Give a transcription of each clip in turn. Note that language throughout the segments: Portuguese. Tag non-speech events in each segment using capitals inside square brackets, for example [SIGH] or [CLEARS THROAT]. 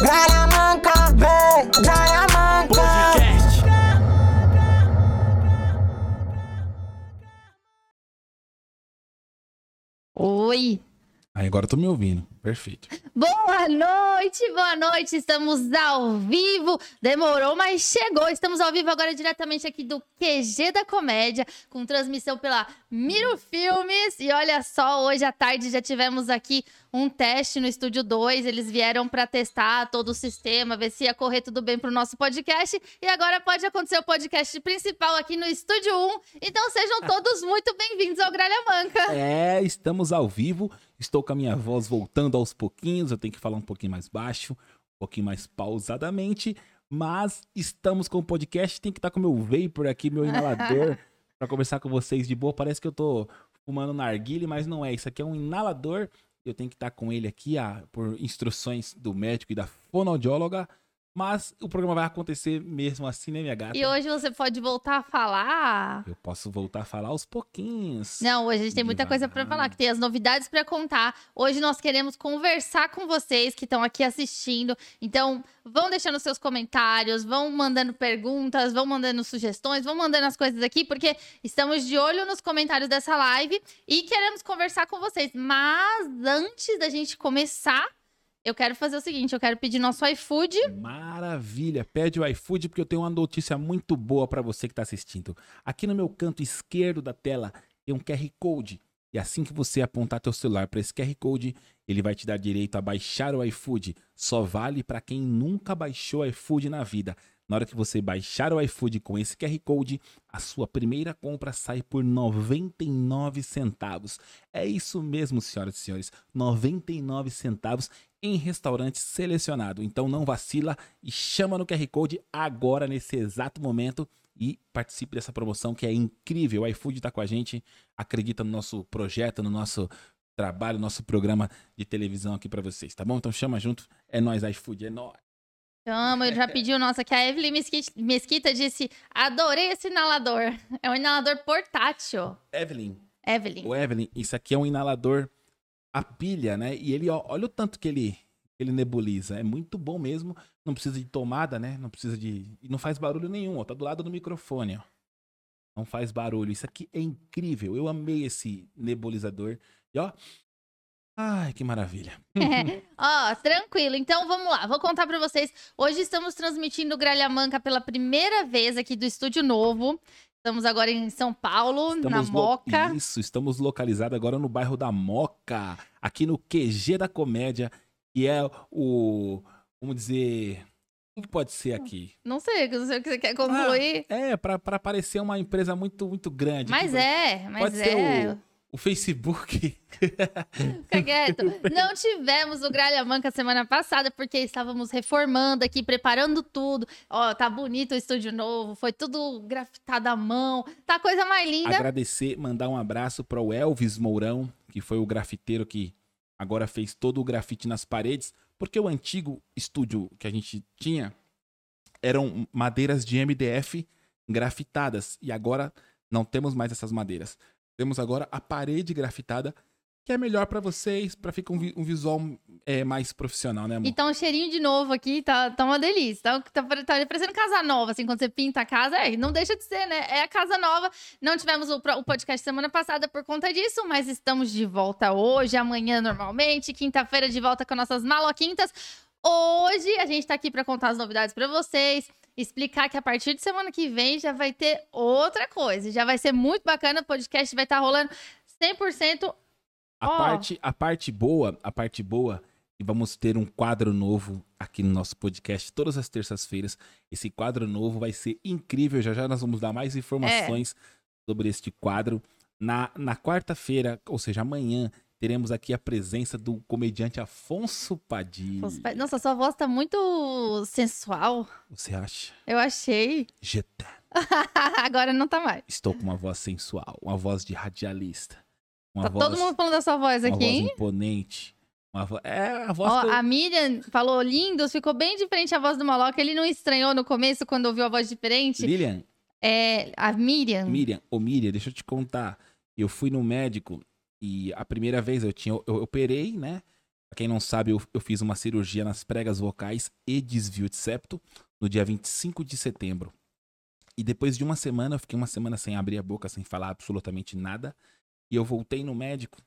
Gralha manca, vem, gralha manca. Podcast. Oi! Aí agora eu tô me ouvindo. Perfeito. Boa noite, boa noite. Estamos ao vivo. Demorou, mas chegou. Estamos ao vivo agora diretamente aqui do QG da Comédia, com transmissão pela Miro Filmes. E olha só, hoje à tarde já tivemos aqui um teste no Estúdio 2. Eles vieram para testar todo o sistema, ver se ia correr tudo bem pro nosso podcast. E agora pode acontecer o podcast principal aqui no Estúdio 1. Então sejam [LAUGHS] todos muito bem-vindos ao Gralha Manca. É, estamos ao vivo. Estou com a minha voz voltando aos pouquinhos. Eu tenho que falar um pouquinho mais baixo, um pouquinho mais pausadamente. Mas estamos com o podcast. Tem que estar com meu vapor aqui, meu inalador, [LAUGHS] para conversar com vocês de boa. Parece que eu tô fumando narguile, mas não é. Isso aqui é um inalador. Eu tenho que estar com ele aqui, ah, por instruções do médico e da fonoaudióloga. Mas o programa vai acontecer mesmo assim, né, minha gata? E hoje você pode voltar a falar. Eu posso voltar a falar aos pouquinhos. Não, hoje a gente tem muita coisa pra Devagar. falar, que tem as novidades pra contar. Hoje nós queremos conversar com vocês que estão aqui assistindo. Então, vão deixando seus comentários, vão mandando perguntas, vão mandando sugestões, vão mandando as coisas aqui, porque estamos de olho nos comentários dessa live e queremos conversar com vocês. Mas antes da gente começar, eu quero fazer o seguinte, eu quero pedir nosso iFood. Maravilha, pede o iFood porque eu tenho uma notícia muito boa para você que está assistindo. Aqui no meu canto esquerdo da tela tem um QR Code e assim que você apontar teu celular para esse QR Code, ele vai te dar direito a baixar o iFood. Só vale para quem nunca baixou iFood na vida. Na hora que você baixar o iFood com esse QR Code, a sua primeira compra sai por 99 centavos. É isso mesmo, senhoras e senhores, 99 centavos em restaurante selecionado. Então não vacila e chama no QR Code agora, nesse exato momento, e participe dessa promoção que é incrível. O iFood está com a gente, acredita no nosso projeto, no nosso trabalho, no nosso programa de televisão aqui para vocês, tá bom? Então chama junto, é nós iFood, é nós. Eu já [LAUGHS] pedi o nosso aqui. A Evelyn Mesquita, Mesquita disse: adorei esse inalador. É um inalador portátil. Evelyn, Evelyn. o Evelyn, isso aqui é um inalador a pilha, né? E ele, ó, olha o tanto que ele, ele nebuliza. É muito bom mesmo. Não precisa de tomada, né? Não precisa de. E não faz barulho nenhum, ó. Tá do lado do microfone, ó. Não faz barulho. Isso aqui é incrível. Eu amei esse nebulizador. E ó. Ai, que maravilha. [LAUGHS] Ó, tranquilo. Então vamos lá, vou contar pra vocês. Hoje estamos transmitindo o Gralha Manca pela primeira vez aqui do Estúdio Novo. Estamos agora em São Paulo, na lo- Moca. Isso, estamos localizados agora no bairro da Moca, aqui no QG da Comédia, que é o. Vamos dizer. O que pode ser aqui? Não sei, não sei o que você quer concluir. É, pra, pra parecer uma empresa muito, muito grande. mas é, mas pode é. ser o, o Facebook. [LAUGHS] Fica quieto. Não tivemos o Gralha Manca semana passada, porque estávamos reformando aqui, preparando tudo. Ó, tá bonito o estúdio novo, foi tudo grafitado à mão. Tá a coisa mais linda. Agradecer, mandar um abraço para o Elvis Mourão, que foi o grafiteiro que agora fez todo o grafite nas paredes, porque o antigo estúdio que a gente tinha eram madeiras de MDF grafitadas e agora não temos mais essas madeiras. Temos agora a parede grafitada, que é melhor para vocês, para ficar um, um visual é, mais profissional, né, amor? E tá um cheirinho de novo aqui, tá, tá uma delícia. Tá, tá, tá parecendo casa nova, assim, quando você pinta a casa. É, não deixa de ser, né? É a casa nova. Não tivemos o, o podcast semana passada por conta disso, mas estamos de volta hoje, amanhã normalmente, quinta-feira de volta com nossas maloquintas. Hoje a gente tá aqui pra contar as novidades pra vocês, explicar que a partir de semana que vem já vai ter outra coisa. Já vai ser muito bacana, o podcast vai estar rolando 100% A, parte, a parte boa, a parte boa, e vamos ter um quadro novo aqui no nosso podcast todas as terças-feiras. Esse quadro novo vai ser incrível. Já já nós vamos dar mais informações sobre este quadro. Na, na quarta-feira, ou seja, amanhã, teremos aqui a presença do comediante Afonso Padilha. Nossa, sua voz tá muito sensual. Você acha? Eu achei. Jeta. [LAUGHS] Agora não tá mais. Estou com uma voz sensual, uma voz de radialista. Uma Tá voz, todo mundo falando da sua voz uma aqui, voz hein? imponente. Uma vo... É, a voz Ó, a Miriam falou lindos, ficou bem diferente a voz do Maloca. Ele não estranhou no começo quando ouviu a voz diferente. Lilian, É, a Miriam. Miriam, ô Miriam, deixa eu te contar. Eu fui no médico e a primeira vez eu tinha, eu, eu operei, né? Pra quem não sabe, eu, eu fiz uma cirurgia nas pregas vocais e desvio de septo no dia 25 de setembro. E depois de uma semana, eu fiquei uma semana sem abrir a boca, sem falar absolutamente nada. E eu voltei no médico.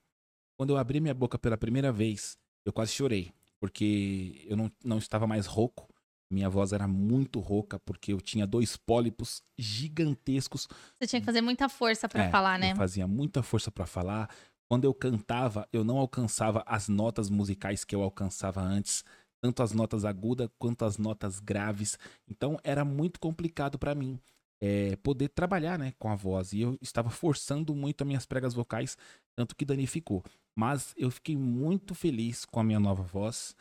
Quando eu abri minha boca pela primeira vez, eu quase chorei, porque eu não, não estava mais rouco. Minha voz era muito rouca, porque eu tinha dois pólipos gigantescos. Você tinha que fazer muita força pra É, falar, né? Eu fazia muita força pra falar. Quando eu cantava, eu não alcançava as notas musicais que eu alcançava antes, tanto as notas agudas quanto as notas graves. Então era muito complicado pra mim é, poder trabalhar, né, com a voz. E eu estava forçando muito as minhas pregas vocais, tanto que danificou. Mas eu fiquei muito feliz com a minha nova voz.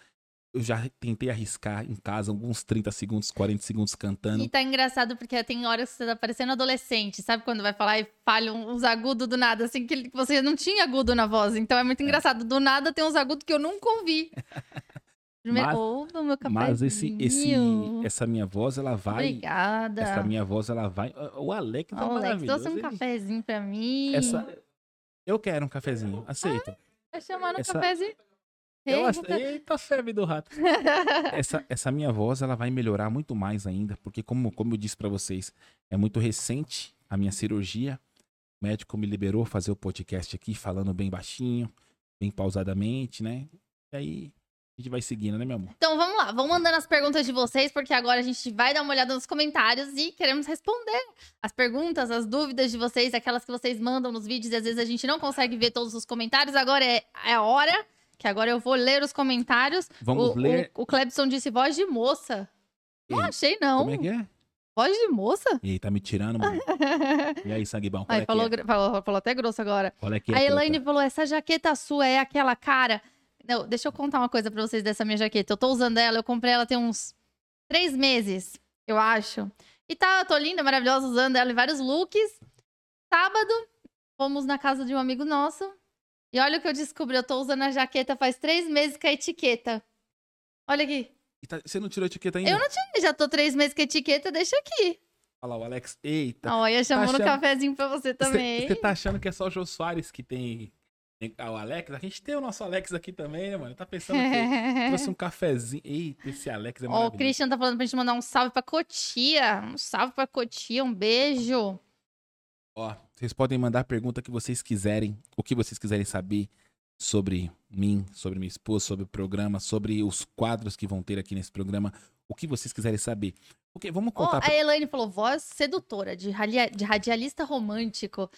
Eu já tentei arriscar em casa alguns 30 segundos, 40 segundos cantando. E tá engraçado porque tem horas que você tá parecendo adolescente, sabe? Quando vai falar e falha uns agudos do nada, assim, que você não tinha agudo na voz. Então é muito engraçado. Do nada tem uns agudos que eu nunca ouvi. [LAUGHS] Primeiro, Mas- ouve o meu Mas esse, esse, essa minha voz, ela vai. Obrigada. Essa minha voz, ela vai. O Alex é Ó, Alex, trouxe um ele- cafezinho pra mim. Essa... Eu quero um cafezinho. Aceito. Vai chamar no essa- cafezinho. Eu Eita. ace- Eita, febre do rato. [LAUGHS] essa, essa minha voz, ela vai melhorar muito mais ainda, porque como, como eu disse pra vocês, é muito recente a minha cirurgia. O médico me liberou fazer o podcast aqui, falando bem baixinho, bem pausadamente, né? E aí, a gente vai seguindo, né, meu amor? Então vamos lá, vamos mandando as perguntas de vocês, porque agora a gente vai dar uma olhada nos comentários e queremos responder as perguntas, as dúvidas de vocês, aquelas que vocês mandam nos vídeos e às vezes a gente não consegue ver todos os comentários. Agora é, é a hora, que agora eu vou ler os comentários. Vamos o, ler. O, o Clebson disse voz de moça. Não Ei, achei, não. Como é que é? Voz de moça? Ei, tá me tirando, mano. [LAUGHS] E aí, sangue bom? Ai, é falou, é? falou, falou até grosso agora. É que é? A Tota? Elaine falou: essa jaqueta sua é aquela cara. Não, deixa eu contar uma coisa pra vocês dessa minha jaqueta. Eu tô usando ela, eu comprei ela tem uns três meses, eu acho. E tá, eu tô linda, maravilhosa, usando ela em vários looks. Sábado, fomos na casa de um amigo nosso. E olha o que eu descobri: eu tô usando a jaqueta faz três meses com a etiqueta. Olha aqui. Tá- Você não tirou a etiqueta ainda? Eu não tirei, já tô três meses com a etiqueta, deixa aqui. Olha lá, o Alex. Eita. Olha, chamando achando- cafezinho pra você também. Você tá achando que é só o Jô Soares que tem, ah, o Alex? A gente tem o nosso Alex aqui também, né, mano? Tá pensando que [LAUGHS] trouxe um cafezinho. Eita, esse Alex é Ó, o maravilhoso. Christian tá falando pra gente mandar um salve pra Cotia. Um salve pra Cotia, um beijo. Ó, vocês podem mandar a pergunta que vocês quiserem, o que vocês quiserem saber sobre mim, sobre minha esposa, sobre o programa, sobre os quadros que vão ter aqui nesse programa, o que vocês quiserem saber. Porque vamos contar. a Elaine falou, voz sedutora, de, ralia- de radialista romântico.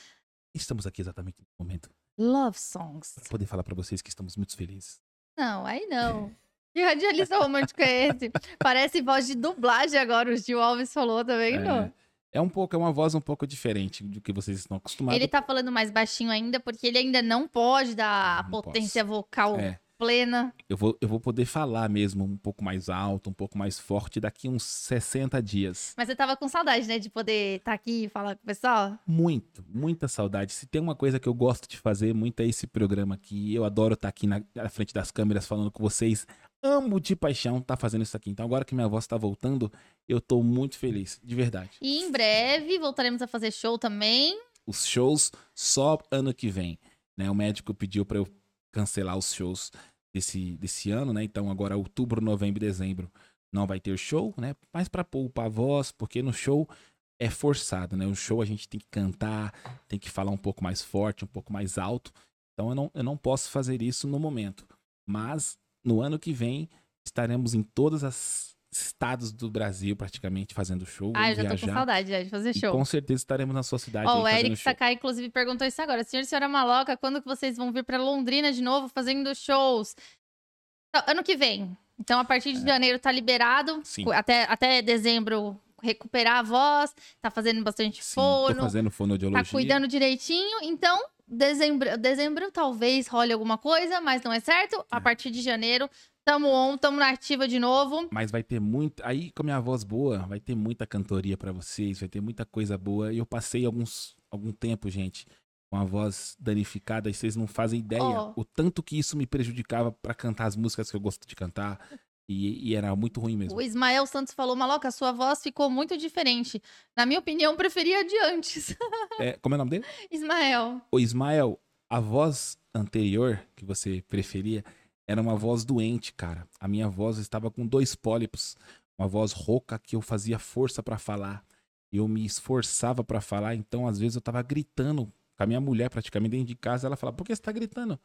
Estamos aqui exatamente no momento Love songs. para poder falar para vocês que estamos muito felizes. Não, aí não. [LAUGHS] Que radialista romântico é esse? [LAUGHS] Parece voz de dublagem agora, o Gil Alves falou, vendo? É, é um pouco, é uma voz um pouco diferente do que vocês estão acostumados. Ele tá falando mais baixinho ainda, porque ele ainda não pode dar a Não potência vocal É. plena. Eu vou, eu vou poder falar mesmo um pouco mais alto, um pouco mais forte daqui uns 60 dias. Mas você tava com saudade, né, de poder estar aqui e falar com o pessoal? Muito, muita saudade. Se tem uma coisa que eu gosto de fazer muito é esse programa aqui. Eu adoro estar aqui na, na frente das câmeras falando com vocês. Amo de paixão estar fazendo isso aqui. Então agora que minha voz tá voltando, eu tô muito feliz, de verdade. E em breve voltaremos a fazer show também. Os shows só ano que vem, né? O médico pediu para eu cancelar os shows desse, desse ano, né? Então agora outubro, novembro e dezembro não vai ter show, né? Mas para poupar a voz, porque no show é forçado, né? O show a gente tem que cantar, tem que falar um pouco mais forte, um pouco mais alto. Então eu não, eu não posso fazer isso no momento. Mas no ano que vem estaremos em todos os estados do Brasil praticamente fazendo show. Ah, eu já tô com saudade já de fazer show. com certeza estaremos na sua cidade. Ó, aí o Eric show. Sakai, inclusive, perguntou isso agora. Senhor e senhora Maloca, quando que vocês vão vir pra Londrina de novo fazendo shows? Então, ano que vem. Então, a partir de janeiro tá liberado. É. Sim. Até, até dezembro recuperar a voz. Tá fazendo bastante Sim, fono. tô fazendo fonoaudiologia. Tá cuidando direitinho. Então, dezembro, dezembro talvez role alguma coisa, mas não é certo. A É. partir de janeiro, tamo on, tamo na ativa de novo. Mas vai ter muito. Aí, com a minha voz boa, vai ter muita cantoria pra vocês, vai ter muita coisa boa. E eu passei alguns, algum tempo, gente, com a voz danificada e vocês não fazem ideia Ó. o tanto que isso me prejudicava pra cantar as músicas que eu gosto de cantar. E, e era muito ruim mesmo. O Ismael Santos falou, Maloca, sua voz ficou muito diferente. Na minha opinião, preferia a de antes. É, como é o nome dele? [LAUGHS] Ismael. O Ismael, a voz anterior que você preferia era uma voz doente, cara. A minha voz estava com dois pólipos, uma voz rouca que eu fazia força pra falar. Eu me esforçava pra falar, então às vezes eu tava gritando com a minha mulher praticamente dentro de casa, ela falava: "Por que você tá gritando?"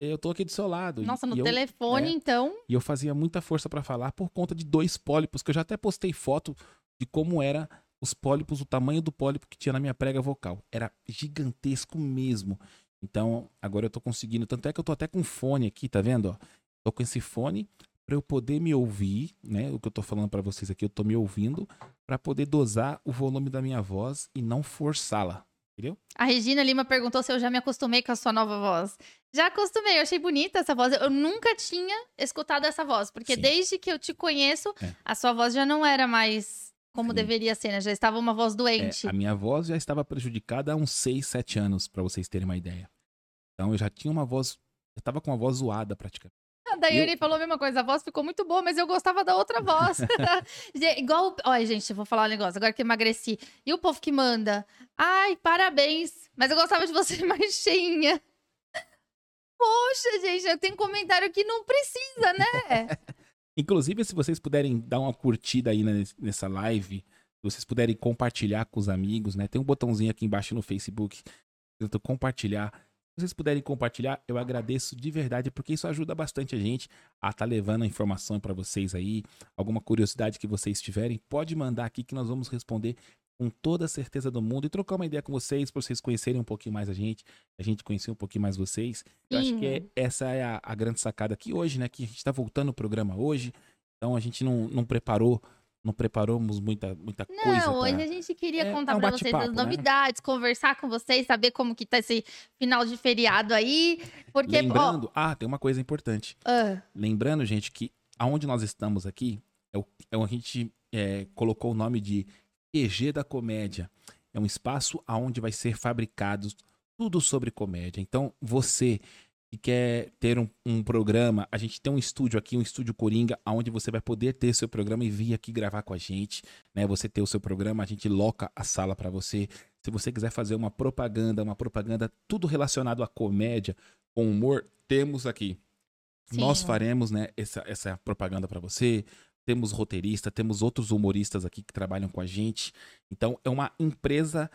Eu tô aqui do seu lado. Nossa, no eu- telefone, é. então. e eu fazia muita força pra falar por conta de dois pólipos, que eu já até postei foto de como era os pólipos, o tamanho do pólipo que tinha na minha prega vocal. Era gigantesco mesmo. Então, agora eu tô conseguindo, tanto é que eu tô até com fone aqui, tá vendo? ó? Tô com esse fone pra eu poder me ouvir, né? O que eu tô falando pra vocês aqui, eu tô me ouvindo pra poder dosar o volume da minha voz e não forçá-la. Entendeu? A Regina Lima perguntou se eu já me acostumei com a sua nova voz. Já acostumei, eu achei bonita essa voz. Eu nunca tinha escutado essa voz, porque Sim. desde que eu te conheço, É. a sua voz já não era mais como Sim. deveria ser, né? Já estava uma voz É, doente. a minha voz já estava prejudicada há uns 6, 7 anos, pra vocês terem uma ideia. Então eu já tinha uma voz, eu tava com uma voz zoada praticamente. A Daiane eu- falou a mesma coisa, a voz ficou muito boa, mas eu gostava da outra voz. [LAUGHS] [LAUGHS] Igual. Olha, gente, eu vou falar um negócio, agora que eu emagreci. E o povo que manda? Ai, parabéns, mas eu gostava de você [LAUGHS] mais cheinha. Poxa, gente, eu tenho comentário que não precisa, né? Inclusive, se vocês puderem dar uma curtida aí nes- nessa live, se vocês puderem compartilhar com os amigos, né? Tem um botãozinho aqui embaixo no Facebook, escrito compartilhar. Se vocês puderem compartilhar, eu agradeço de verdade, porque isso ajuda bastante a gente a estar levando a informação para vocês aí. Alguma curiosidade que vocês tiverem, pode mandar aqui que nós vamos responder com toda a certeza do mundo e trocar uma ideia com vocês, para vocês conhecerem um pouquinho mais a gente, a gente conhecer um pouquinho mais vocês. Eu acho que é- essa é a, a grande sacada aqui hoje, né? Que a gente tá voltando o programa hoje, então a gente não, não preparou, não preparamos muita, muita coisa. Não, hoje a gente queria É- contar é um pra vocês as né? novidades, conversar com vocês, saber como que tá esse final de feriado aí. Porque, Lembrando, ah, tem uma coisa importante. ah, Lembrando, gente, que aonde nós estamos aqui, é o, é o- a gente é, colocou o nome de QG da Comédia. É um espaço aonde vai ser fabricado tudo sobre comédia. Então, você que quer ter um, um programa, a gente tem um estúdio aqui, um estúdio Coringa, aonde você vai poder ter seu programa e vir aqui gravar com a gente, né? Você ter o seu programa, a gente loca a sala para você. Se você quiser fazer uma propaganda, uma propaganda tudo relacionado à comédia, com humor, temos aqui. Nós Sim. faremos, né, essa, essa propaganda para você. Temos roteirista, temos outros humoristas aqui que trabalham com a gente. Então, é uma empresa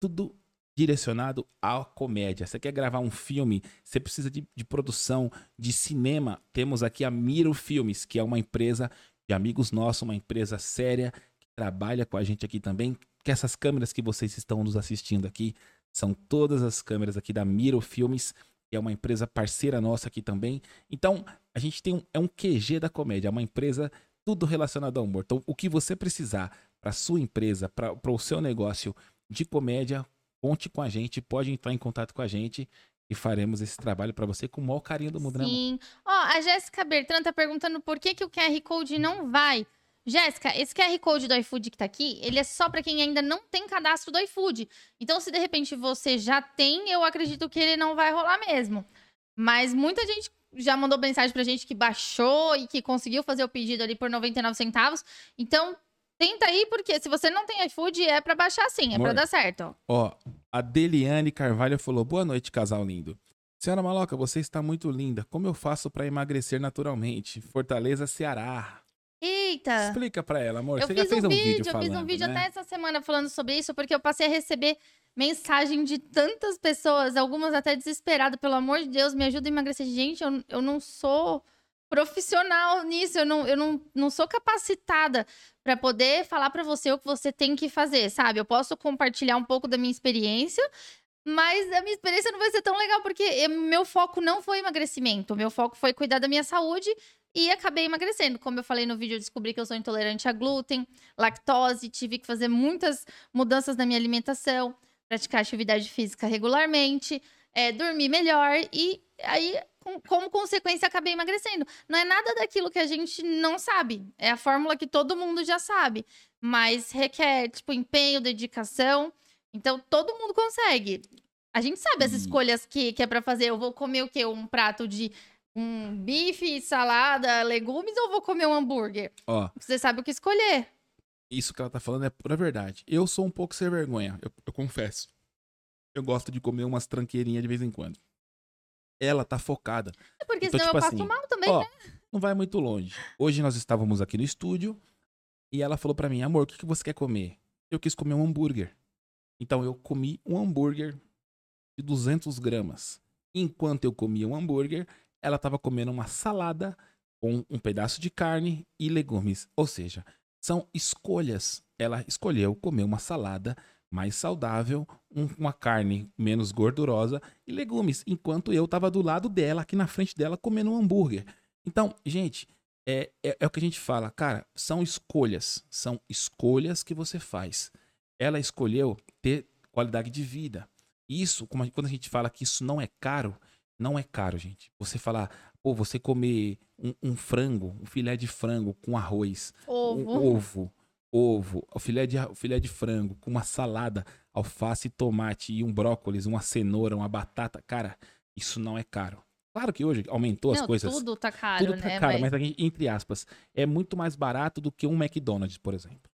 tudo direcionado à comédia. Você quer gravar um filme, você precisa de, de produção, de cinema. Temos aqui a Miro Filmes, que é uma empresa de amigos nossos, uma empresa séria, que trabalha com a gente aqui também. Que essas câmeras que vocês estão nos assistindo aqui são todas as câmeras aqui da Miro Filmes, que é uma empresa parceira nossa aqui também. Então, a gente tem um, é um QG da comédia, é uma empresa tudo relacionado ao humor. Então, o que você precisar para sua empresa, para o seu negócio de comédia, conte com a gente, pode entrar em contato com a gente e faremos esse trabalho para você com o maior carinho do mundo, né? Sim. Ó, a Jéssica Bertrand tá perguntando por que, que o QR Code não vai. Jéssica, esse QR Code do iFood que tá aqui, ele é só pra quem ainda não tem cadastro do iFood. Então, se de repente você já tem, eu acredito que ele não vai rolar mesmo. Mas muita gente já mandou mensagem pra gente que baixou e que conseguiu fazer o pedido ali por 99 centavos. Então, tenta aí, porque se você não tem iFood, é pra baixar sim, é Amor. pra dar certo. Ó, a Deliane Carvalho falou: Boa noite, casal lindo. Senhora Maloca, você está muito linda. Como eu faço para emagrecer naturalmente? Fortaleza, Ceará. Eita! Explica pra ela, amor. Eu você fiz já fez um um vídeo, vídeo, eu falando, fiz um vídeo né? até essa semana falando sobre isso, porque eu passei a receber mensagem de tantas pessoas, algumas até desesperadas, pelo amor de Deus, me ajuda a emagrecer. Gente, eu, eu não sou profissional nisso, eu não, eu não, não sou capacitada para poder falar para você o que você tem que fazer, sabe? Eu posso compartilhar um pouco da minha experiência, mas a minha experiência não vai ser tão legal, porque eu- meu foco não foi emagrecimento, meu foco foi cuidar da minha saúde e acabei emagrecendo. Como eu falei no vídeo, eu descobri que eu sou intolerante a glúten, lactose, tive que fazer muitas mudanças na minha alimentação, praticar atividade física regularmente, é, dormir melhor e aí, com- como consequência, acabei emagrecendo. Não é nada daquilo que a gente não sabe, é a fórmula que todo mundo já sabe, mas requer, tipo, empenho, dedicação. Então, todo mundo consegue. A gente sabe as E- escolhas que, que é pra fazer. Eu vou comer o quê? Um prato de um bife, salada, legumes ou vou comer um hambúrguer? Ó, Você sabe o que escolher. Isso que ela tá falando é pura verdade. Eu sou um pouco sem vergonha, eu, eu confesso. Eu gosto de comer umas tranqueirinhas de vez em quando. Ela tá focada. Porque Então, senão tipo eu passo assim, mal também, Ó, né? não vai muito longe. Hoje nós estávamos aqui no estúdio e ela falou pra mim, amor, o que, que você quer comer? Eu quis comer um hambúrguer. Então eu comi um hambúrguer de 200 gramas. Enquanto eu comia um hambúrguer, ela estava comendo uma salada com um pedaço de carne e legumes. Ou seja, são escolhas. Ela escolheu comer uma salada mais saudável, um- uma carne menos gordurosa e legumes, enquanto eu estava do lado dela, aqui na frente dela, comendo um hambúrguer. Então, gente, é, é, é o que a gente fala, cara, são escolhas, são escolhas que você faz. Ela escolheu ter qualidade de vida. Isso, a- quando a gente fala que isso não é caro, não é caro, gente. Você falar, pô, você comer um, um frango, um filé de frango com arroz, um Ovo. ovo, ovo, o filé de, o filé de frango com uma salada, alface, tomate e um brócolis, uma cenoura, uma batata, cara, isso não é caro. Claro que hoje aumentou as Não, coisas. tudo tá caro, Tudo tá né? caro, mas- mas entre aspas, é muito mais barato do que um McDonald's, por exemplo.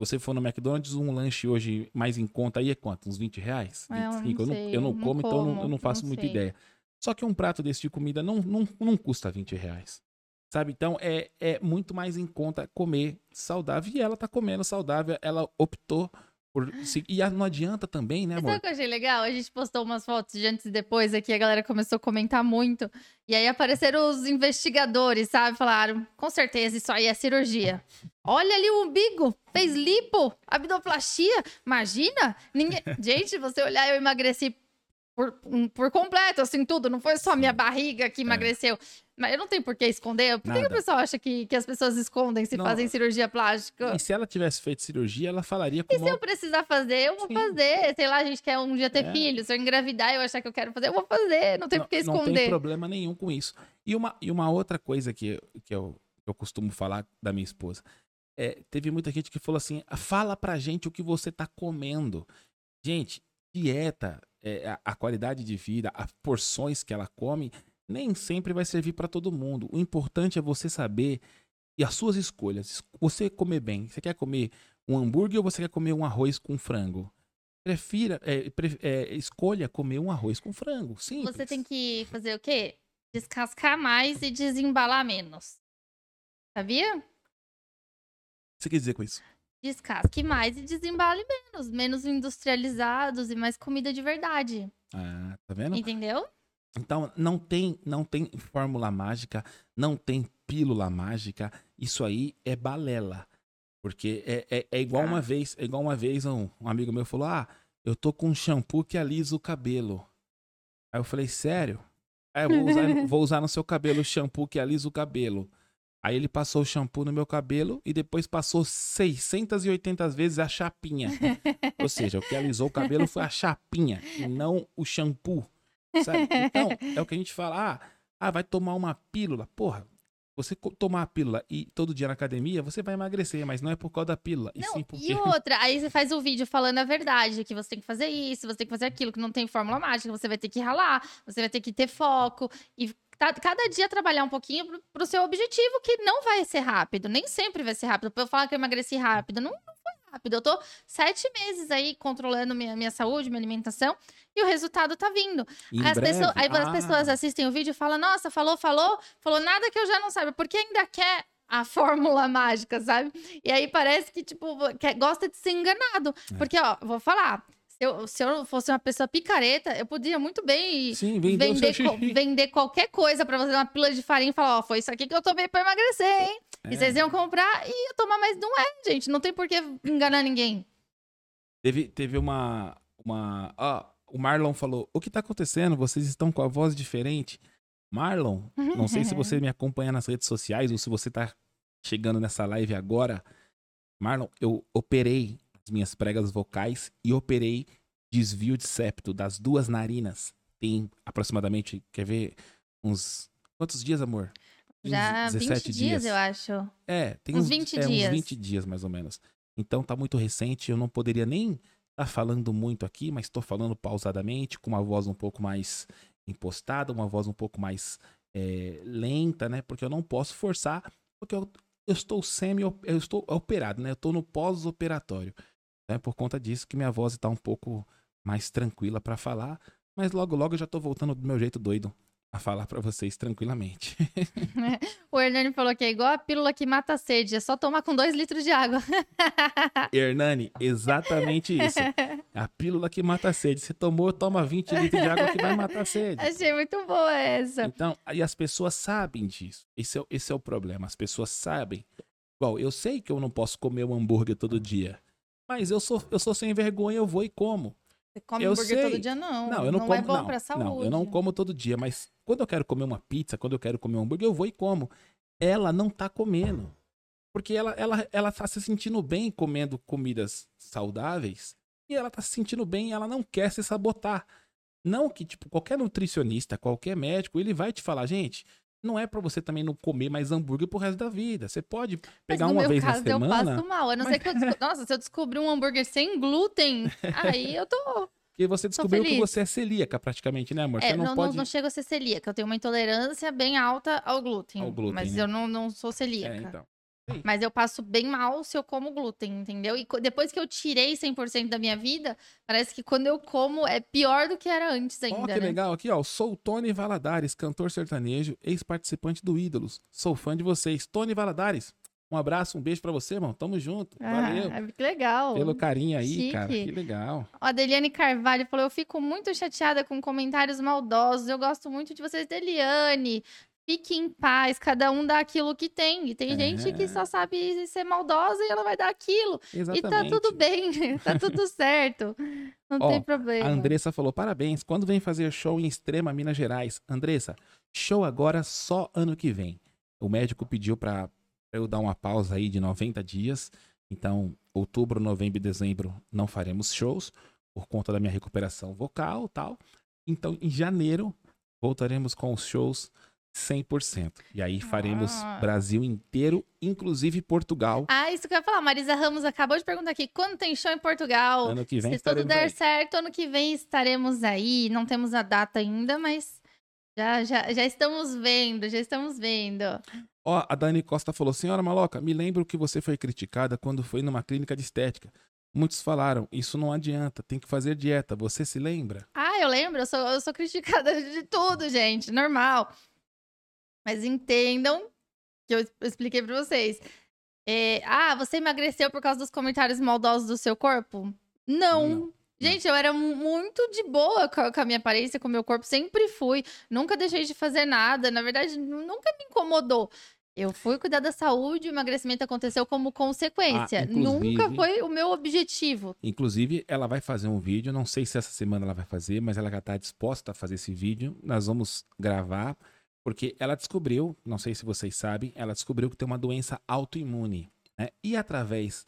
Você for no McDonald's, um lanche hoje mais em conta aí é quanto? Uns 20 reais? É, eu não 25? Eu não, eu não não como, então eu não, eu como, não faço muita ideia. Só que um prato desse de comida não, não, não custa 20 reais. Sabe? Então é, é muito mais em conta comer saudável. E ela tá comendo saudável, ela optou por. se- E não adianta também, né, amor? sabe o que eu achei legal? A gente postou umas fotos de antes e depois aqui, a galera começou a comentar muito. E aí apareceram os investigadores, sabe? Falaram, com certeza, isso aí é cirurgia. Olha ali o umbigo, fez lipo, abdoplastia. Imagina? Ninguém... [LAUGHS] Gente, você olhar, eu emagreci por, um- por completo, assim, tudo. Não foi só minha barriga que emagreceu. Mas eu não tenho por que esconder. Por que, que o É. Pessoal acha que, que as pessoas escondem se Não. fazem cirurgia plástica? E se ela tivesse feito cirurgia, ela falaria E como. se eu precisar fazer, eu vou Sim. fazer. Sei lá, a gente quer um dia ter É. filho. Se eu engravidar e eu achar que eu quero fazer, eu vou fazer. Não tem por que Não tem esconder. problema nenhum com isso. E uma, e uma outra coisa que, eu- que eu, eu costumo falar da minha esposa. É, teve muita gente que falou assim: fala pra gente o que você tá comendo. Gente, dieta, é, a, a qualidade de vida, as porções que ela come, nem sempre vai servir pra todo mundo. O importante é você saber e as suas escolhas. Você comer bem. Você quer comer um hambúrguer ou você quer comer um arroz com frango? Prefira, é, pre- é, escolha comer um arroz com frango. Simples. Você tem que fazer o quê? Descascar mais e desembalar menos. Sabia? O que você quer dizer com isso? Descasque mais e desembale menos. Menos industrializados e mais comida de verdade. Ah, tá vendo? Entendeu? Então não tem, não tem fórmula mágica, não tem pílula mágica. Isso aí é balela. Porque é, é, é igual uma Ah. vez, é igual uma vez um, um amigo meu falou: "Ah, eu tô com um shampoo que alisa o cabelo". Aí eu falei: "Sério?" Eu vou usar, vou usar no seu cabelo o shampoo que alisa o cabelo. Aí ele passou o shampoo no meu cabelo e depois passou 680 vezes a chapinha. [LAUGHS] Ou seja, o que alisou o cabelo foi a chapinha e não o shampoo. Sabe? Então, é o que a gente fala. Ah, ah, vai tomar uma pílula. Porra, você tomar a pílula e todo dia na academia, você vai emagrecer, mas não é por causa da pílula. E Não, sim porque. e [LAUGHS] outra, aí você faz o vídeo falando a verdade, que você tem que fazer isso, você tem que fazer aquilo, que não tem fórmula mágica, você vai ter que ralar, você vai ter que ter foco e cada dia trabalhar um pouquinho pro, seu objetivo, que não vai ser rápido, nem sempre vai ser rápido. Pra eu falar que eu emagreci rápido, não, não foi rápido. Eu tô sete meses aí controlando minha, minha saúde, minha alimentação, e o resultado tá vindo. As pessoas, aí as Ah, pessoas assistem o vídeo e falam, nossa, falou, falou, falou nada que eu já não saiba, porque ainda quer a fórmula [LAUGHS] mágica, sabe? E aí parece que, tipo, quer, gosta de ser enganado. É. Porque, ó, vou falar, eu, se eu fosse uma pessoa picareta, eu podia muito bem Sim, vender, co- vender qualquer coisa pra você, uma pílula de farinha e falar, ó, foi isso aqui que eu tomei pra emagrecer, hein? E É. vocês iam comprar e ia tomar, mas não é, gente. Não tem por que enganar ninguém. Teve, teve uma. uma ó, o Marlon falou: O que tá acontecendo? Vocês estão com a voz diferente. Marlon, não sei se você [LAUGHS] me acompanha nas redes sociais ou se você tá chegando nessa live agora. Marlon, eu operei minhas pregas vocais e operei desvio de septo das duas narinas. Tem aproximadamente, quer ver, uns. Quantos dias, amor? Uns Já 20 dias, eu acho. É, tem Uns uns, 20 é, dias. uns 20 dias mais ou menos. Então tá muito recente, eu não poderia nem estar falando muito aqui, mas estou falando pausadamente, com uma voz um pouco mais impostada, uma voz um pouco mais é, lenta, né? Porque eu não posso forçar, porque eu, eu estou semi, eu estou operado, né? Eu estou no pós-operatório. É por conta disso que minha voz está um pouco mais tranquila para falar, mas logo logo eu já tô voltando do meu jeito doido. a falar pra vocês tranquilamente. [LAUGHS] [LAUGHS] O Hernani falou que é igual a pílula que mata a sede, é só tomar com dois litros de água. [LAUGHS] Hernani, exatamente isso. A pílula que mata a sede. Você tomou, toma 20 litros de água que vai matar a sede. Achei muito boa essa. Então, aí as pessoas sabem disso. Esse é, o- esse é o problema. As pessoas sabem. Igual, eu sei que eu não posso comer um hambúrguer todo dia. Mas eu sou, eu sou sem vergonha, eu vou e como. Você come Eu hambúrguer sei. todo dia, não. Não, eu não, como. é bom não, pra saúde. não, eu não como todo dia, mas quando eu quero comer uma pizza, quando eu quero comer um hambúrguer, eu vou e como. Ela não tá comendo. Porque ela, ela, ela tá se sentindo bem comendo comidas saudáveis e ela tá se sentindo bem e ela não quer se sabotar. Não que, tipo, qualquer nutricionista, qualquer médico, ele vai te falar, gente, não é pra você também não comer mais hambúrguer pro resto da vida. Você pode pegar no uma meu vez caso, na semana, eu passo mal. A não mas- ser que eu desco... Nossa, se eu descobrir um hambúrguer sem glúten, [LAUGHS] aí eu tô. porque você descobriu que você é celíaca praticamente, né, amor? É, você não, não, não, pode... não chego a ser celíaca. Eu tenho uma intolerância bem alta ao glúten. Ao glúten, mas né? eu não, não sou celíaca. É, então. Mas eu passo bem mal se eu como glúten, entendeu? E depois que eu tirei 100% da minha vida, parece que quando eu como é pior do que era antes ainda, Ó, que né? legal aqui, ó. Sou o Tony Valadares, cantor sertanejo, ex-participante do Ídolos. Sou fã de vocês. Tony Valadares, um abraço, um beijo pra você, irmão. Tamo junto. Valeu. Ah, que legal. Pelo carinho aí, Chique. cara. Que legal. Ó, A Deliane Carvalho falou: Eu fico muito chateada com comentários maldosos. Eu gosto muito de vocês, Deliane. Fique em paz, cada um dá aquilo que tem. E tem gente que É. só sabe ser maldosa e ela vai dar aquilo. Exatamente. E tá tudo bem, [LAUGHS] tá tudo certo. Não Ó, tem problema. A Andressa falou: parabéns. Quando vem fazer show em Extrema, Minas Gerais? Andressa, show agora só ano que vem. O médico pediu pra eu dar uma pausa aí de 90 dias. Então, outubro, novembro e dezembro não faremos shows por conta da minha recuperação vocal e tal. Então, em janeiro, voltaremos com os shows 100%. E aí faremos Ah. Brasil inteiro, inclusive Portugal. Ah, isso que eu ia falar. Marisa Ramos acabou de perguntar aqui: quando tem show em Portugal? Ano que vem Se tudo der aí. certo, ano que vem estaremos aí. Não temos a data ainda, mas já, já, já estamos vendo, já estamos vendo. Ó, a Dani Costa falou: Senhora Maloca, me lembro que você foi criticada quando foi numa clínica de estética. Muitos falaram: Isso não adianta, tem que fazer dieta. Você se lembra? Ah, eu lembro, eu sou, eu sou criticada [LAUGHS] de tudo, gente, normal. Mas entendam que eu expliquei pra vocês. É, ah, você emagreceu por causa dos comentários maldosos do seu corpo? Não. Não, Gente, eu era mu- muito de boa com a, minha aparência, com o meu corpo, sempre fui. Nunca deixei de fazer nada. Na verdade, nu- nunca me incomodou. Eu fui cuidar da saúde, o emagrecimento aconteceu como consequência. Ah, Nunca foi o meu objetivo. Inclusive, ela vai fazer um vídeo. Não sei se essa semana ela vai fazer, mas ela já está disposta a fazer esse vídeo. Nós vamos gravar, porque ela descobriu, não sei se vocês sabem, ela descobriu que tem uma doença autoimune. Né? E através,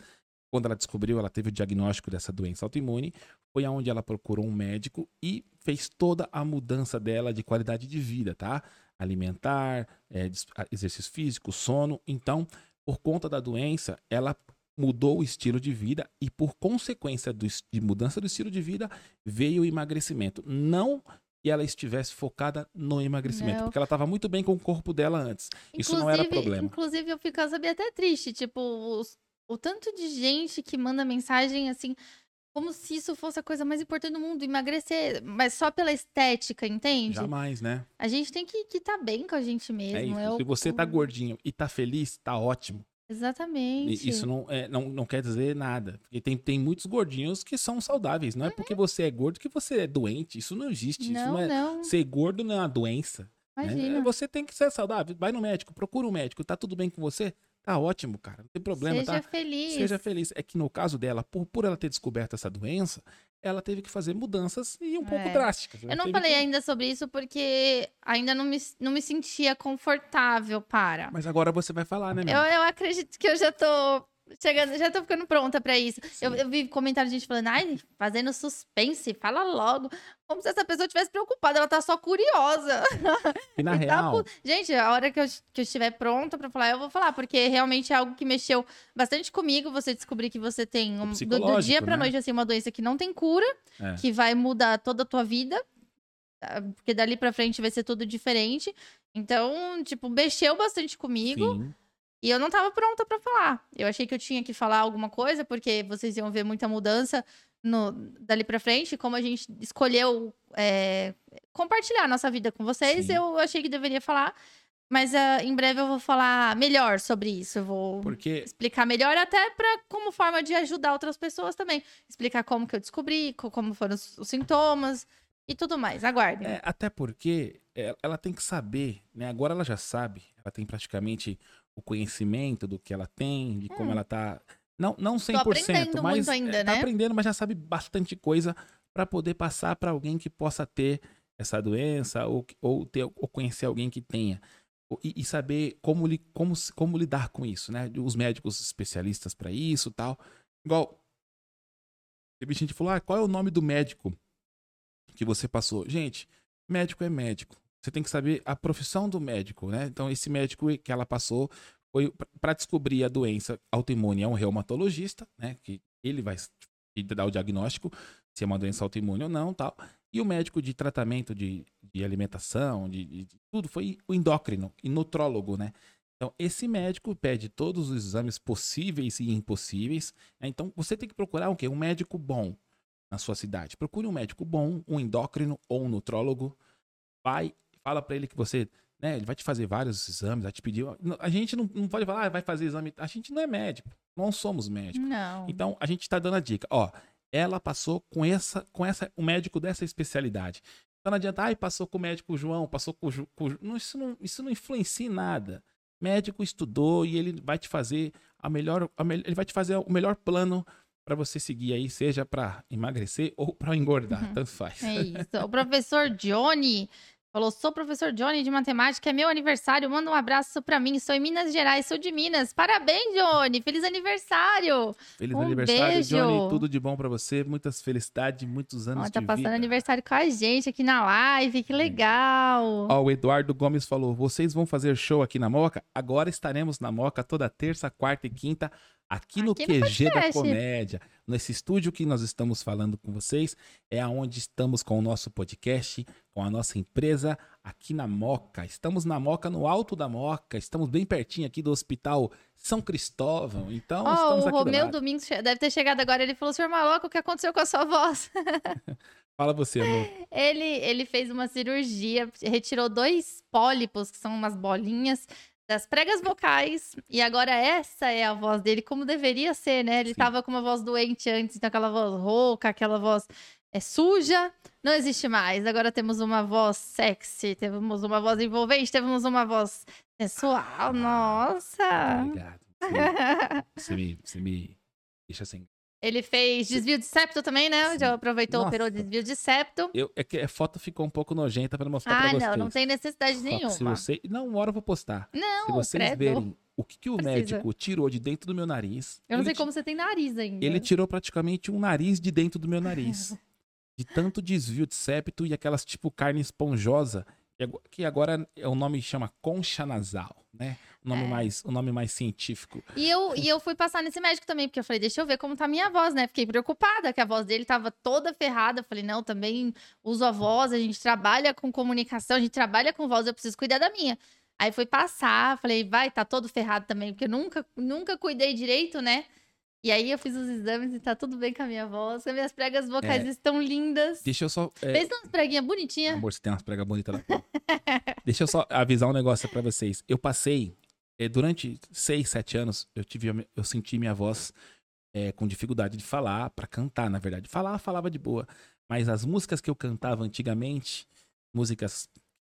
quando ela descobriu, ela teve o diagnóstico dessa doença autoimune, foi aonde ela procurou um médico e fez toda a mudança dela de qualidade de vida, tá? Alimentar, é, exercício físico, sono. Então, por conta da doença, ela mudou o estilo de vida e, por consequência do de mudança do estilo de vida, veio o emagrecimento. Não que ela estivesse focada no emagrecimento, Não. porque ela estava muito bem com o corpo dela antes. Isso não era problema. Inclusive, eu fico, sabia, até triste. Tipo, os- o tanto de gente que manda mensagem assim, como se isso fosse a coisa mais importante do mundo, emagrecer, mas só pela estética, entende? Jamais, né? A gente tem que estar bem com a gente mesmo. É isso. é o- Se você tá gordinho e tá feliz, tá ótimo. Exatamente. Isso não, é, não, não quer dizer nada. Porque tem, tem muitos gordinhos que são saudáveis. Não é porque você é gordo que você é doente. Isso não existe. Isso Não, não é, não, Ser gordo não é uma doença. né? imagina. Você tem que ser saudável. Vai no médico, procura um médico. Tá tudo bem com você? Tá ótimo, cara. Não tem problema, Seja tá? feliz. Seja feliz. É que no caso dela, por, por ela ter descoberto essa doença, ela teve que fazer mudanças e um pouco É. drásticas. Ela Eu não falei que- ainda sobre isso porque ainda não me, não me sentia confortável para. Mas agora você vai falar, né? Eu, eu acredito que eu já tô chegando, já tô ficando pronta pra isso. Eu, eu vi comentário de gente falando, ai, fazendo suspense, fala logo. Como se essa pessoa estivesse preocupada, ela tá só curiosa. [LAUGHS] E na [LAUGHS] E tá real, pu- Gente, a hora que eu, que eu estiver pronta pra falar, eu vou falar, porque realmente é algo que mexeu bastante comigo. Você descobrir que você tem, um, do, do dia pra né? noite, assim, uma doença que não tem cura, É. que vai mudar toda a tua vida. tá? Porque dali pra frente vai ser tudo diferente. Então, tipo, mexeu bastante comigo. sim. E eu não tava pronta pra falar. Eu achei que eu tinha que falar alguma coisa, porque vocês iam ver muita mudança no- dali pra frente, como a gente escolheu é, compartilhar a nossa vida com vocês, Sim. eu achei que deveria falar. Mas ah, em breve eu vou falar melhor sobre isso. Eu vou Porque explicar melhor, até pra, como forma de ajudar outras pessoas também. Explicar como que eu descobri, co- como foram os, os sintomas e tudo mais. Aguardem. É, até porque é, ela tem que saber, né? Agora ela já sabe, ela tem praticamente o conhecimento do que ela tem, de como ela tá. Não, não 100%, Hum. aprendendo mas muito ainda, é, tá né? aprendendo, mas já sabe bastante coisa para poder passar para alguém que possa ter essa doença ou, ou, ter, ou conhecer alguém que tenha. E, e saber como, li, como, como lidar com isso, né? Os médicos especialistas para isso tal. Igual. Teve gente que falou: ah, qual é o nome do médico que você passou? Gente, médico é médico. Você tem que saber a profissão do médico, né? Então, esse médico que ela passou foi para descobrir a doença autoimune. É um reumatologista, né? Que ele vai dar o diagnóstico se é uma doença autoimune ou não, tal. E o médico de tratamento de, de alimentação, de, de- de tudo, foi o endócrino e nutrólogo, né? Então, esse médico pede todos os exames possíveis e impossíveis. né? Então, você tem que procurar o quê? Um médico bom na sua cidade. Procure um médico bom, um endócrino ou um nutrólogo. Vai, fala pra ele que você, né, ele vai te fazer vários exames, vai te pedir. A gente não, não pode falar, ah, vai fazer exame. A gente não é médico, não somos médicos. Não. Então, a gente tá dando a dica. Ó, ela passou com essa, com essa, o médico dessa especialidade. Então não adianta, ai, passou com o médico João, passou com o Ju, com o Ju-" não, isso, não, isso não influencia em nada. Médico estudou e ele vai te fazer a melhor, a mel- ele vai te fazer o melhor plano para você seguir aí, seja para emagrecer ou para engordar, Uhum. tanto faz. É isso. [LAUGHS] O professor Johnny falou: sou professor Johnny de matemática, é meu aniversário. Manda um abraço pra mim. Sou em Minas Gerais, sou de Minas. Parabéns, Johnny! Feliz aniversário! Feliz Um aniversário, beijo. Johnny. Tudo de bom para você, muitas felicidades, muitos anos Ó, tá de passando vida. aniversário com a gente aqui na live, que legal! Ó, o Eduardo Gomes falou: vocês vão fazer show aqui na Moca? Agora estaremos na Moca toda terça, quarta e quinta, aqui no Aqui no QG da podcast. Comédia. Nesse estúdio que nós estamos falando com vocês, é aonde estamos com o nosso podcast, com a nossa empresa, aqui na Moca. Estamos na Moca, no alto da Moca, estamos bem pertinho aqui do Hospital São Cristóvão. Então, Ó, estamos o aqui do Romeu lado. Domingos deve ter chegado agora. Ele falou: senhor Maloca, o que aconteceu com a sua voz? [LAUGHS] Fala você, amor. Ele, ele fez uma cirurgia, retirou dois pólipos, que são umas bolinhas, das pregas vocais. E agora essa é a voz dele, como deveria ser, né? Ele Sim. tava com uma voz doente antes, então aquela voz rouca, aquela voz é, suja. Não existe mais. Agora temos uma voz sexy, temos uma voz envolvente, temos uma voz sensual. Nossa! Obrigado. Você me, você me deixa sem Ele fez desvio de septo também, né? Sim. Já aproveitou, Nossa. operou desvio de septo. Eu, é que a foto ficou um pouco nojenta para mostrar Ah, pra vocês. não, não tem necessidade Só nenhuma. Se você... Não, uma hora eu vou postar. Não, se vocês credo. verem o que, que o Precisa. médico tirou de dentro do meu nariz. Eu não sei ti- como você tem nariz ainda. Ele tirou praticamente um nariz de dentro do meu nariz. [LAUGHS] de tanto desvio de septo e aquelas tipo carne esponjosa, que agora é o nome chama concha nasal, né? O nome, É. mais, o nome mais científico. E eu, e eu fui passar nesse médico também, porque eu falei, deixa eu ver como tá a minha voz, né? Fiquei preocupada, que a voz dele tava toda ferrada. Eu falei, não, também uso a voz, a gente trabalha com comunicação, a gente trabalha com voz, eu preciso cuidar da minha. Aí fui passar, falei, vai, tá todo ferrado também, porque eu nunca, nunca cuidei direito, né? E aí eu fiz os exames e tá tudo bem com a minha voz. As minhas pregas vocais É. estão lindas. Deixa eu só. é, Fez umas preguinhas bonitinhas. Amor, você tem umas pregas bonitas lá. [LAUGHS] Deixa eu só avisar um negócio pra vocês. Eu passei, durante seis, sete anos, eu, tive, eu senti minha voz eh, com dificuldade de falar, pra cantar, na verdade. Falar, falava de boa. Mas as músicas que eu cantava antigamente, músicas